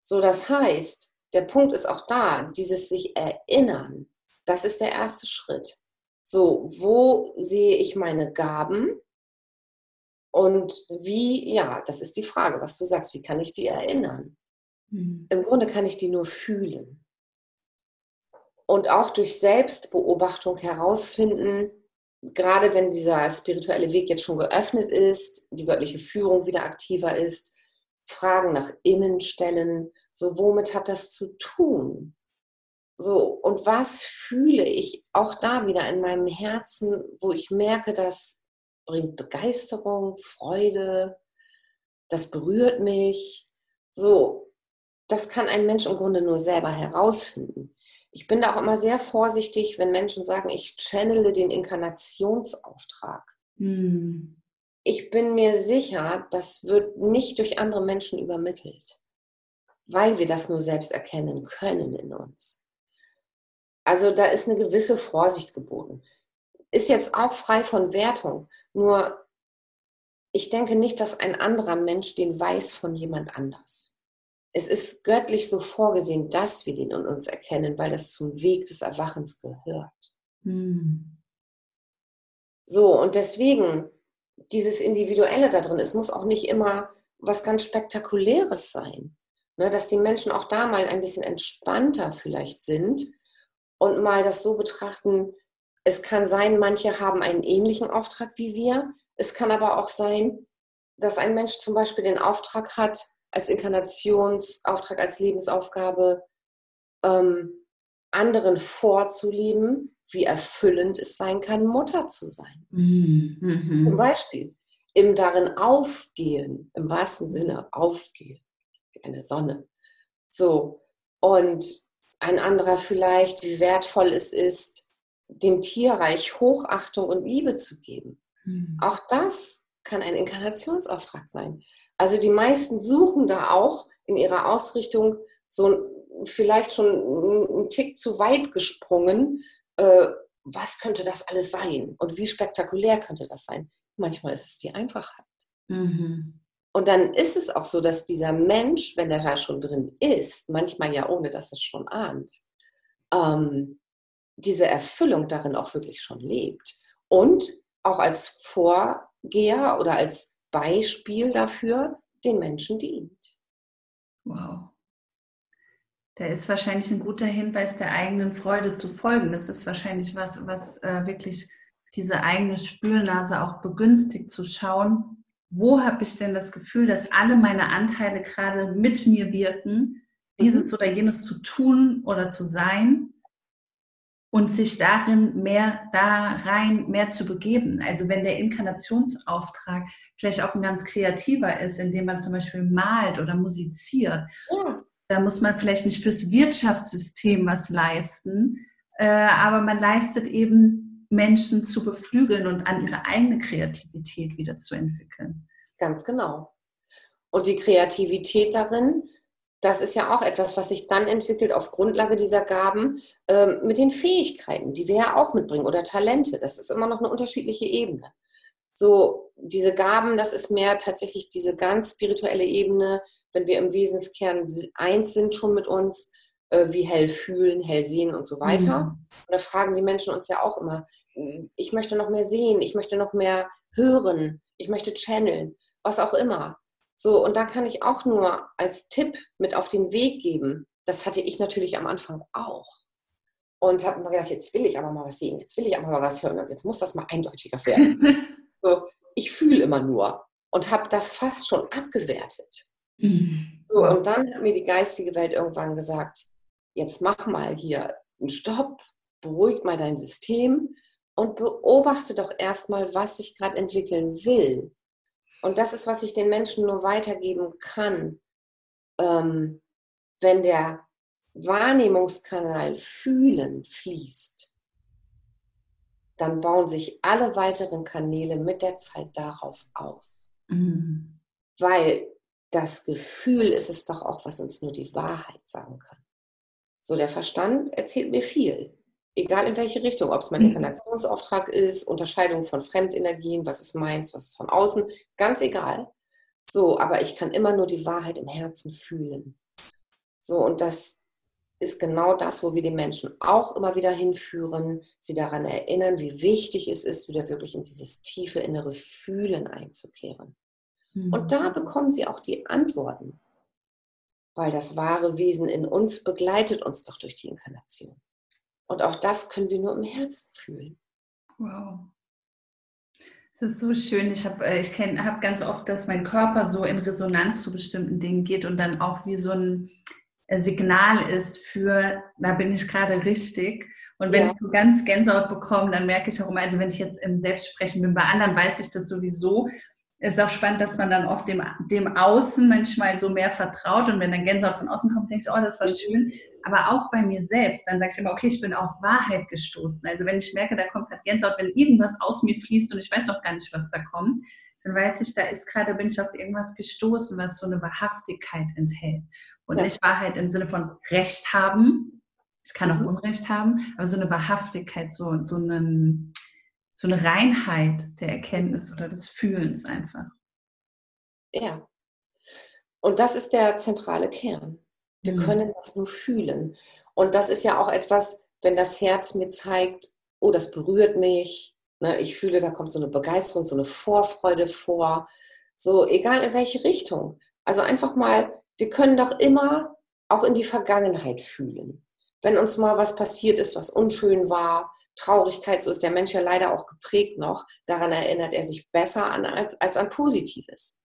So, das heißt, der Punkt ist auch da, dieses sich erinnern, das ist der erste Schritt. So, wo sehe ich meine Gaben? Und wie, ja, das ist die Frage, was du sagst, wie kann ich die erinnern? Mhm. Im Grunde kann ich die nur fühlen. Und auch durch Selbstbeobachtung herausfinden, gerade wenn dieser spirituelle Weg jetzt schon geöffnet ist, die göttliche Führung wieder aktiver ist, Fragen nach innen stellen, so womit hat das zu tun? So, und was fühle ich auch da wieder in meinem Herzen, wo ich merke, das bringt Begeisterung, Freude, das berührt mich. So, das kann ein Mensch im Grunde nur selber herausfinden. Ich bin da auch immer sehr vorsichtig, wenn Menschen sagen, ich channele den Inkarnationsauftrag. Hm. Ich bin mir sicher, das wird nicht durch andere Menschen übermittelt, weil wir das nur selbst erkennen können in uns. Also da ist eine gewisse Vorsicht geboten. Ist jetzt auch frei von Wertung. Nur ich denke nicht, dass ein anderer Mensch den weiß von jemand anders. Es ist göttlich so vorgesehen, dass wir den in uns erkennen, weil das zum Weg des Erwachens gehört. Hm. So, und deswegen dieses Individuelle da drin, es muss auch nicht immer was ganz Spektakuläres sein. Ne, dass die Menschen auch da mal ein bisschen entspannter vielleicht sind und mal das so betrachten, es kann sein, manche haben einen ähnlichen Auftrag wie wir. Es kann aber auch sein, dass ein Mensch zum Beispiel den Auftrag hat, als Inkarnationsauftrag, als Lebensaufgabe, ähm, anderen vorzuleben, wie erfüllend es sein kann, Mutter zu sein. Mhm. Zum Beispiel im darin aufgehen, im wahrsten Sinne aufgehen, wie eine Sonne. So, und ein anderer vielleicht, wie wertvoll es ist, dem Tierreich Hochachtung und Liebe zu geben. Mhm. Auch das kann ein Inkarnationsauftrag sein. Also die meisten suchen da auch in ihrer Ausrichtung so vielleicht schon einen Tick zu weit gesprungen. Äh, was könnte das alles sein? Und wie spektakulär könnte das sein? Manchmal ist es die Einfachheit. Mhm. Und dann ist es auch so, dass dieser Mensch, wenn er da schon drin ist, manchmal ja ohne, dass es schon ahnt, ähm, diese Erfüllung darin auch wirklich schon lebt. Und auch als Vorgeher oder als Beispiel dafür den Menschen dient. Wow. Da ist wahrscheinlich ein guter Hinweis, der eigenen Freude zu folgen. Das ist wahrscheinlich was, was äh, wirklich diese eigene Spürnase auch begünstigt, zu schauen, wo habe ich denn das Gefühl, dass alle meine Anteile gerade mit mir wirken, dieses mhm. oder jenes zu tun oder zu sein und sich darin mehr da rein mehr zu begeben. Also wenn der Inkarnationsauftrag vielleicht auch ein ganz kreativer ist, indem man zum Beispiel malt oder musiziert, ja. dann muss man vielleicht nicht fürs Wirtschaftssystem was leisten, äh, aber man leistet eben Menschen zu beflügeln und an ihre eigene Kreativität wieder zu entwickeln. Ganz genau. Und die Kreativität darin, das ist ja auch etwas, was sich dann entwickelt auf Grundlage dieser Gaben äh, mit den Fähigkeiten, die wir ja auch mitbringen oder Talente. Das ist immer noch eine unterschiedliche Ebene. So, diese Gaben, das ist mehr tatsächlich diese ganz spirituelle Ebene, wenn wir im Wesenskern eins sind schon mit uns, äh, wie hell fühlen, hell sehen und so weiter. Mhm. Und da fragen die Menschen uns ja auch immer, ich möchte noch mehr sehen, ich möchte noch mehr hören, ich möchte channeln, was auch immer. So, und da kann ich auch nur als Tipp mit auf den Weg geben. Das hatte ich natürlich am Anfang auch. Und habe immer gedacht, jetzt will ich aber mal was sehen, jetzt will ich aber mal was hören und jetzt muss das mal eindeutiger werden. so, ich fühle immer nur und habe das fast schon abgewertet. Mhm. So, und dann hat mir die geistige Welt irgendwann gesagt, jetzt mach mal hier einen Stopp, beruhig mal dein System und beobachte doch erstmal, was sich gerade entwickeln will. Und das ist, was ich den Menschen nur weitergeben kann, ähm, wenn der Wahrnehmungskanal Fühlen fließt. dann bauen sich alle weiteren Kanäle mit der Zeit darauf auf. Mhm. Weil das Gefühl ist es doch auch, was uns nur die Wahrheit sagen kann. So, der Verstand erzählt mir viel. Egal in welche Richtung, ob es mein mhm. Inkarnationsauftrag ist, Unterscheidung von Fremdenergien, was ist meins, was ist von außen, ganz egal. So, aber ich kann immer nur die Wahrheit im Herzen fühlen. So, und das ist genau das, wo wir die Menschen auch immer wieder hinführen, sie daran erinnern, wie wichtig es ist, wieder wirklich in dieses tiefe innere Fühlen einzukehren. Mhm. Und da bekommen sie auch die Antworten, weil das wahre Wesen in uns begleitet uns doch durch die Inkarnation. Und auch das können wir nur im Herzen fühlen. Wow. Das ist so schön. Ich habe äh, ich hab ganz oft, dass mein Körper so in Resonanz zu bestimmten Dingen geht und dann auch wie so ein äh, Signal ist für, da bin ich gerade richtig. Und wenn ja. ich so ganz Gänsehaut bekomme, dann merke ich auch immer, also wenn ich jetzt im Selbstsprechen bin, bei anderen weiß ich das sowieso, es ist auch spannend, dass man dann oft dem, dem Außen manchmal so mehr vertraut und wenn dann Gänsehaut von außen kommt, denke ich, oh, das war schön. Aber auch bei mir selbst, dann sage ich immer, okay, ich bin auf Wahrheit gestoßen. Also wenn ich merke, da kommt gerade Gänsehaut, wenn irgendwas aus mir fließt und ich weiß noch gar nicht, was da kommt, dann weiß ich, da ist gerade, bin ich auf irgendwas gestoßen, was so eine Wahrhaftigkeit enthält. Und ja. nicht Wahrheit im Sinne von Recht haben, ich kann auch mhm. Unrecht haben, aber so eine Wahrhaftigkeit, so, so einen so eine Reinheit der Erkenntnis oder des Fühlens einfach. Ja. Und das ist der zentrale Kern. Wir mhm. können das nur fühlen. Und das ist ja auch etwas, wenn das Herz mir zeigt, oh, das berührt mich. Ne, ich fühle, da kommt so eine Begeisterung, so eine Vorfreude vor. So, egal in welche Richtung. Also einfach mal, wir können doch immer auch in die Vergangenheit fühlen. Wenn uns mal was passiert ist, was unschön war, Traurigkeit, so ist der Mensch ja leider auch geprägt noch, daran erinnert er sich besser an als, als an Positives.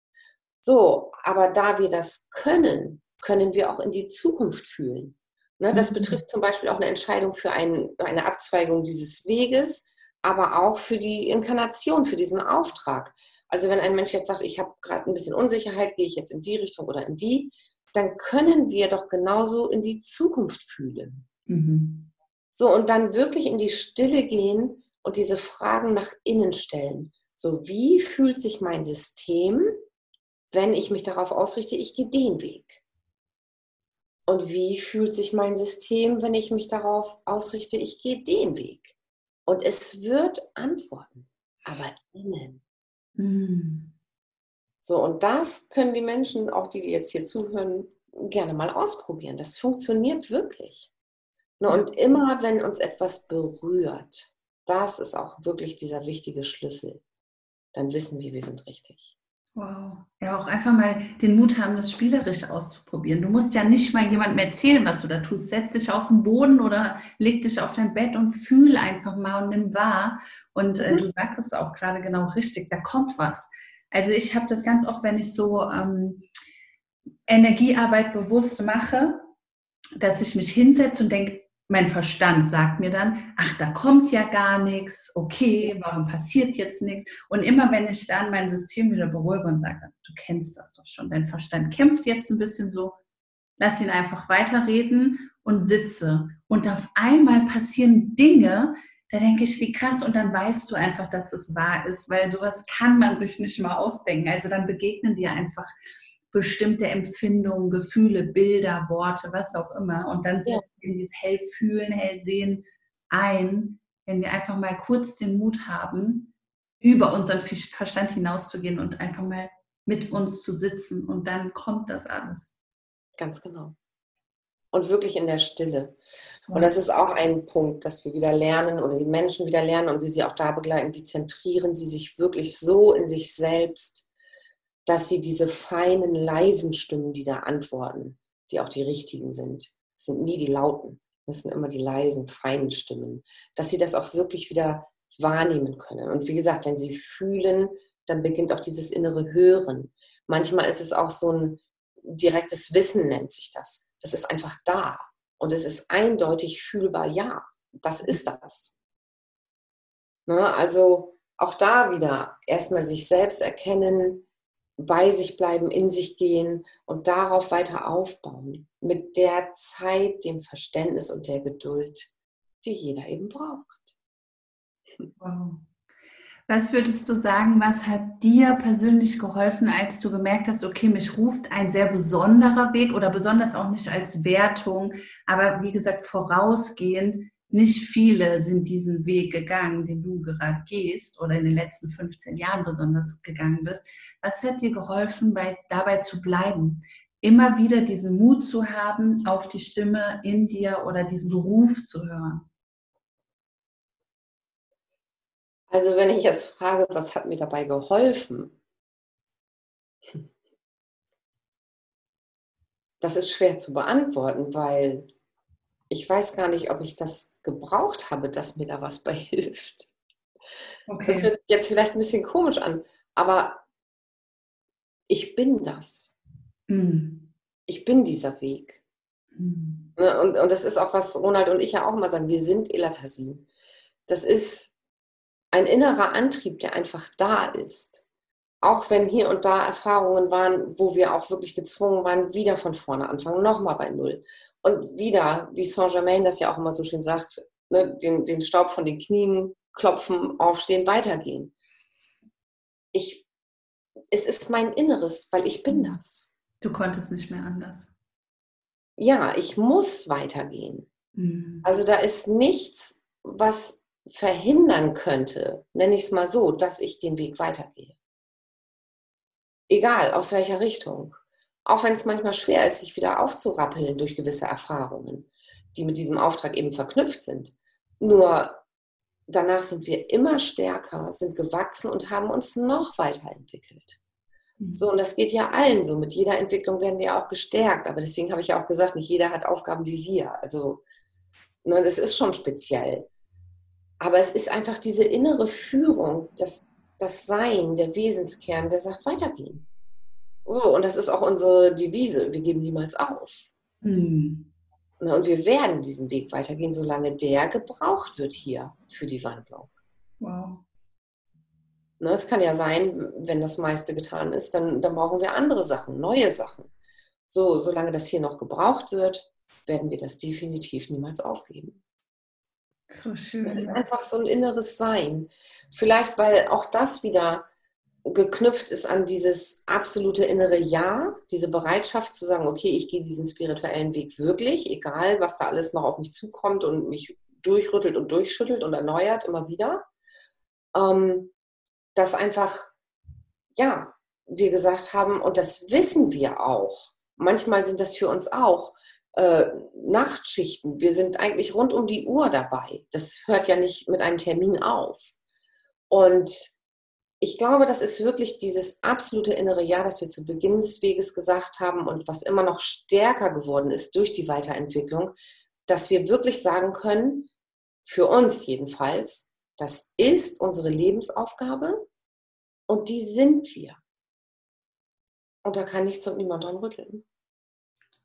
So, aber da wir das können, können wir auch in die Zukunft fühlen. Ne, das mhm. betrifft zum Beispiel auch eine Entscheidung für ein, eine Abzweigung dieses Weges, aber auch für die Inkarnation, für diesen Auftrag. Also wenn ein Mensch jetzt sagt, ich habe gerade ein bisschen Unsicherheit, gehe ich jetzt in die Richtung oder in die, dann können wir doch genauso in die Zukunft fühlen. Mhm. So, und dann wirklich in die Stille gehen und diese Fragen nach innen stellen. So, wie fühlt sich mein System, wenn ich mich darauf ausrichte, ich gehe den Weg? Und wie fühlt sich mein System, wenn ich mich darauf ausrichte, ich gehe den Weg? Und es wird antworten, aber innen. Mm. So, und das können die Menschen, auch die, die jetzt hier zuhören, gerne mal ausprobieren. Das funktioniert wirklich. Ne, und immer, wenn uns etwas berührt, das ist auch wirklich dieser wichtige Schlüssel, dann wissen wir, wir sind richtig. Wow. Ja, auch einfach mal den Mut haben, das spielerisch auszuprobieren. Du musst ja nicht mal jemandem erzählen, was du da tust. Setz dich auf den Boden oder leg dich auf dein Bett und fühl einfach mal und nimm wahr. Und äh, mhm. du sagst es auch gerade genau richtig, da kommt was. Also ich habe das ganz oft, wenn ich so ähm, Energiearbeit bewusst mache, dass ich mich hinsetze und denke, mein Verstand sagt mir dann, ach, da kommt ja gar nichts, okay, warum passiert jetzt nichts? Und immer wenn ich dann mein System wieder beruhige und sage, du kennst das doch schon, dein Verstand kämpft jetzt ein bisschen so, lass ihn einfach weiterreden und sitze. Und auf einmal passieren Dinge, da denke ich, wie krass, und dann weißt du einfach, dass es wahr ist, weil sowas kann man sich nicht mal ausdenken. Also dann begegnen dir einfach bestimmte Empfindungen, Gefühle, Bilder, Worte, was auch immer. Und dann setzen wir dieses Hellfühlen, Hellsehen ein, wenn wir einfach mal kurz den Mut haben, über unseren Verstand hinauszugehen und einfach mal mit uns zu sitzen. Und dann kommt das alles. Ganz genau. Und wirklich in der Stille. Und das ist auch ein Punkt, dass wir wieder lernen oder die Menschen wieder lernen und wie sie auch da begleiten, wie zentrieren sie sich wirklich so in sich selbst, dass sie diese feinen, leisen Stimmen, die da antworten, die auch die richtigen sind, das sind nie die lauten, das sind immer die leisen, feinen Stimmen, dass sie das auch wirklich wieder wahrnehmen können. Und wie gesagt, wenn sie fühlen, dann beginnt auch dieses innere Hören. Manchmal ist es auch so ein direktes Wissen, nennt sich das. Das ist einfach da. Und es ist eindeutig fühlbar, ja, das ist das. Ne? Also auch da wieder erstmal sich selbst erkennen, bei sich bleiben, in sich gehen und darauf weiter aufbauen. Mit der Zeit, dem Verständnis und der Geduld, die jeder eben braucht. Wow. Was würdest du sagen, was hat dir persönlich geholfen, als du gemerkt hast, okay, mich ruft ein sehr besonderer Weg oder besonders auch nicht als Wertung, aber wie gesagt, vorausgehend, nicht viele sind diesen Weg gegangen, den du gerade gehst oder in den letzten 15 Jahren besonders gegangen bist. Was hat dir geholfen, bei, dabei zu bleiben? Immer wieder diesen Mut zu haben, auf die Stimme in dir oder diesen Ruf zu hören. Also wenn ich jetzt frage, was hat mir dabei geholfen? Das ist schwer zu beantworten, weil ich weiß gar nicht, ob ich das gebraucht habe, dass mir da was bei hilft. Okay. Das hört jetzt vielleicht ein bisschen komisch an, aber ich bin das. Mhm. Ich bin dieser Weg. Mhm. Und, und das ist auch, was Ronald und ich ja auch mal sagen, wir sind Elatasin. Das ist ein innerer Antrieb, der einfach da ist. Auch wenn hier und da Erfahrungen waren, wo wir auch wirklich gezwungen waren, wieder von vorne anfangen, nochmal bei Null. Und wieder, wie Saint-Germain das ja auch immer so schön sagt, ne, den, den Staub von den Knien klopfen, aufstehen, weitergehen. Ich, es ist mein Inneres, weil ich bin das. Du konntest nicht mehr anders. Ja, ich muss weitergehen. Mhm. Also da ist nichts, was verhindern könnte, nenne ich es mal so, dass ich den Weg weitergehe. Egal, aus welcher Richtung. Auch wenn es manchmal schwer ist, sich wieder aufzurappeln durch gewisse Erfahrungen, die mit diesem Auftrag eben verknüpft sind. Nur danach sind wir immer stärker, sind gewachsen und haben uns noch weiterentwickelt. So, und das geht ja allen so. Mit jeder Entwicklung werden wir auch gestärkt. Aber deswegen habe ich ja auch gesagt, nicht jeder hat Aufgaben wie wir. Also, ne, das ist schon speziell. Aber es ist einfach diese innere Führung, das, das Sein, der Wesenskern, der sagt, weitergehen. So, und das ist auch unsere Devise. Wir geben niemals auf. Mhm. Und wir werden diesen Weg weitergehen, solange der gebraucht wird hier für die Wandlung. Wow. Ne, es kann ja sein, wenn das meiste getan ist, dann, dann brauchen wir andere Sachen, neue Sachen. So, solange das hier noch gebraucht wird, werden wir das definitiv niemals aufgeben. So schön. Das ist einfach so ein inneres Sein. Vielleicht, weil auch das wieder geknüpft ist an dieses absolute innere Ja, diese Bereitschaft zu sagen, okay, ich gehe diesen spirituellen Weg wirklich, egal was da alles noch auf mich zukommt und mich durchrüttelt und durchschüttelt und erneuert immer wieder. Ähm, dass einfach, ja, wir gesagt haben, und das wissen wir auch, manchmal sind das für uns auch, äh, Nachtschichten. Wir sind eigentlich rund um die Uhr dabei. Das hört ja nicht mit einem Termin auf. Und ich glaube, das ist wirklich dieses absolute innere Ja, das wir zu Beginn des Weges gesagt haben und was immer noch stärker geworden ist durch die Weiterentwicklung, dass wir wirklich sagen können, für uns jedenfalls, das ist unsere Lebensaufgabe und die sind wir. Und da kann nichts und niemand dran rütteln.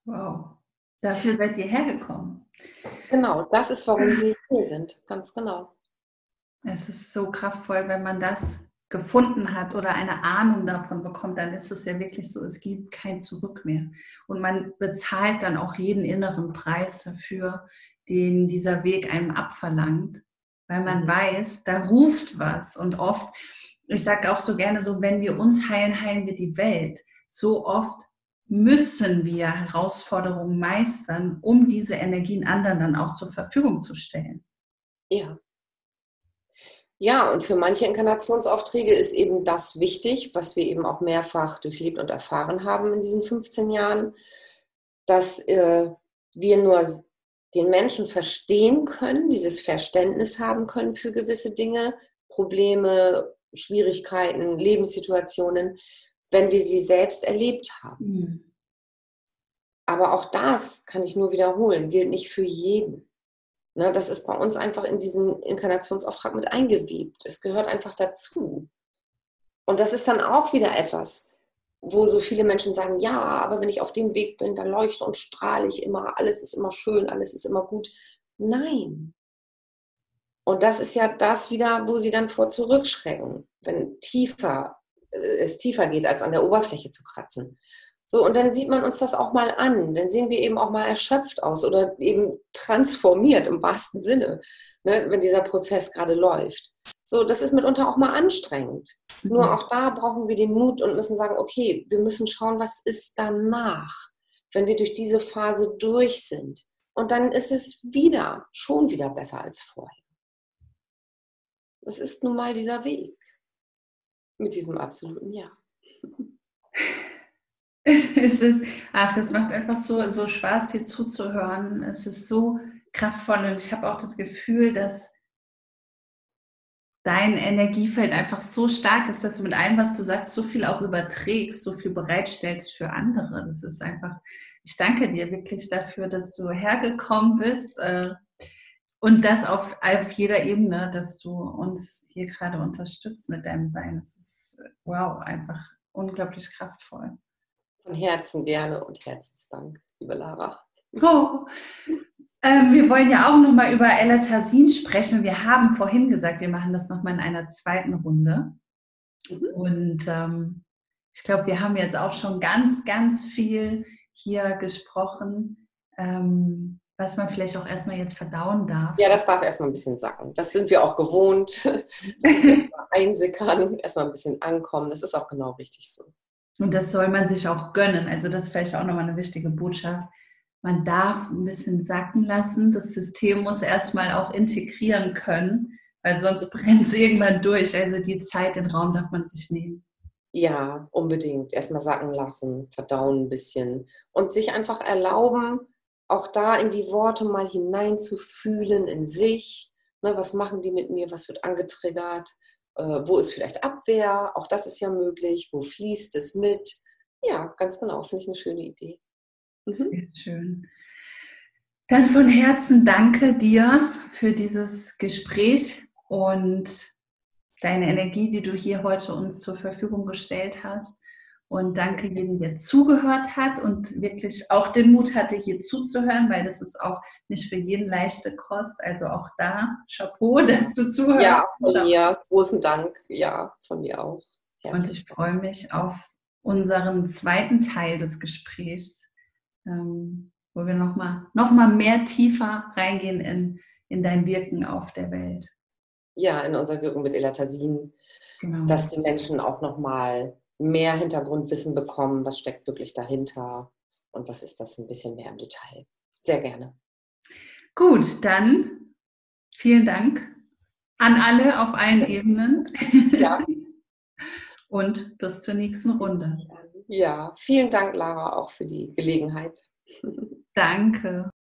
Wow. Dafür seid ihr hergekommen. Genau, das ist, warum wir hier sind. Ganz genau. Es ist so kraftvoll, wenn man das gefunden hat oder eine Ahnung davon bekommt, dann ist es ja wirklich so, es gibt kein Zurück mehr. Und man bezahlt dann auch jeden inneren Preis dafür, den dieser Weg einem abverlangt, weil man mhm. weiß, da ruft was. Und oft, ich sage auch so gerne so, wenn wir uns heilen, heilen wir die Welt. So oft müssen wir Herausforderungen meistern, um diese Energien anderen dann auch zur Verfügung zu stellen. Ja. Ja, und für manche Inkarnationsaufträge ist eben das wichtig, was wir eben auch mehrfach durchlebt und erfahren haben in diesen 15 Jahren, dass äh, wir nur den Menschen verstehen können, dieses Verständnis haben können für gewisse Dinge, Probleme, Schwierigkeiten, Lebenssituationen, wenn wir sie selbst erlebt haben. Mhm. Aber auch das kann ich nur wiederholen, gilt nicht für jeden. Ne, das ist bei uns einfach in diesen Inkarnationsauftrag mit eingewebt. Es gehört einfach dazu. Und das ist dann auch wieder etwas, wo so viele Menschen sagen, ja, aber wenn ich auf dem Weg bin, dann leuchte und strahle ich immer, alles ist immer schön, alles ist immer gut. Nein. Und das ist ja das wieder, wo sie dann vor zurückschrecken, wenn tiefer es tiefer geht, als an der Oberfläche zu kratzen. So, und dann sieht man uns das auch mal an. Dann sehen wir eben auch mal erschöpft aus oder eben transformiert im wahrsten Sinne, ne, wenn dieser Prozess gerade läuft. So, das ist mitunter auch mal anstrengend. Mhm. Nur auch da brauchen wir den Mut und müssen sagen, okay, wir müssen schauen, was ist danach, wenn wir durch diese Phase durch sind. Und dann ist es wieder, schon wieder besser als vorher. Das ist nun mal dieser Weg mit diesem absoluten Ja. es ist, ach, es macht einfach so, so Spaß, dir zuzuhören. Es ist so kraftvoll und ich habe auch das Gefühl, dass dein Energiefeld einfach so stark ist, dass du mit allem, was du sagst, so viel auch überträgst, so viel bereitstellst für andere. Das ist einfach, ich danke dir wirklich dafür, dass du hergekommen bist äh, und das auf, auf jeder Ebene, dass du uns hier gerade unterstützt mit deinem Sein. Das ist, wow, einfach unglaublich kraftvoll. Von Herzen gerne und Herzensdank, liebe Lara. Oh, ähm, wir wollen ja auch nochmal über Elatasin sprechen. Wir haben vorhin gesagt, wir machen das nochmal in einer zweiten Runde. Mhm. Und ähm, ich glaube, wir haben jetzt auch schon ganz, ganz viel hier gesprochen, ähm, was man vielleicht auch erstmal jetzt verdauen darf. Ja, das darf erstmal ein bisschen sacken. Das sind wir auch gewohnt. einsickern, erstmal ein bisschen ankommen. Das ist auch genau richtig so. Und das soll man sich auch gönnen. Also das ist vielleicht auch nochmal eine wichtige Botschaft man darf ein bisschen sacken lassen. Das System muss erstmal auch integrieren können, weil sonst brennt es irgendwann durch. Also die Zeit, den Raum darf man sich nehmen. Ja, unbedingt. Erstmal sacken lassen, verdauen ein bisschen und sich einfach erlauben, auch da in die Worte mal hineinzufühlen, in sich. Ne, was machen die mit mir? Was wird angetriggert? Äh, wo ist vielleicht Abwehr? Auch das ist ja möglich. Wo fließt es mit? Ja, ganz genau. Finde ich eine schöne Idee. Mhm. Sehr schön. Dann von Herzen danke dir für dieses Gespräch und deine Energie, die du hier heute uns zur Verfügung gestellt hast. Und danke jedem, der zugehört hat und wirklich auch den Mut hatte, hier zuzuhören, weil das ist auch nicht für jeden leichte Kost. Also auch da Chapeau, dass du zuhörst. Ja, von mir großen Dank. Ja, von mir auch. Herzlich und ich freue mich auf unseren zweiten Teil des Gesprächs ähm, wo wir nochmal noch mal mehr tiefer reingehen in, in dein Wirken auf der Welt. Ja, in unser Wirken mit Elatasin, genau. dass die Menschen auch nochmal mehr Hintergrundwissen bekommen, was steckt wirklich dahinter und was ist das ein bisschen mehr im Detail. Sehr gerne. Gut, dann vielen Dank an alle auf allen Ebenen. Ja. und bis zur nächsten Runde. Ja, vielen Dank, Lara, auch für die Gelegenheit. Danke.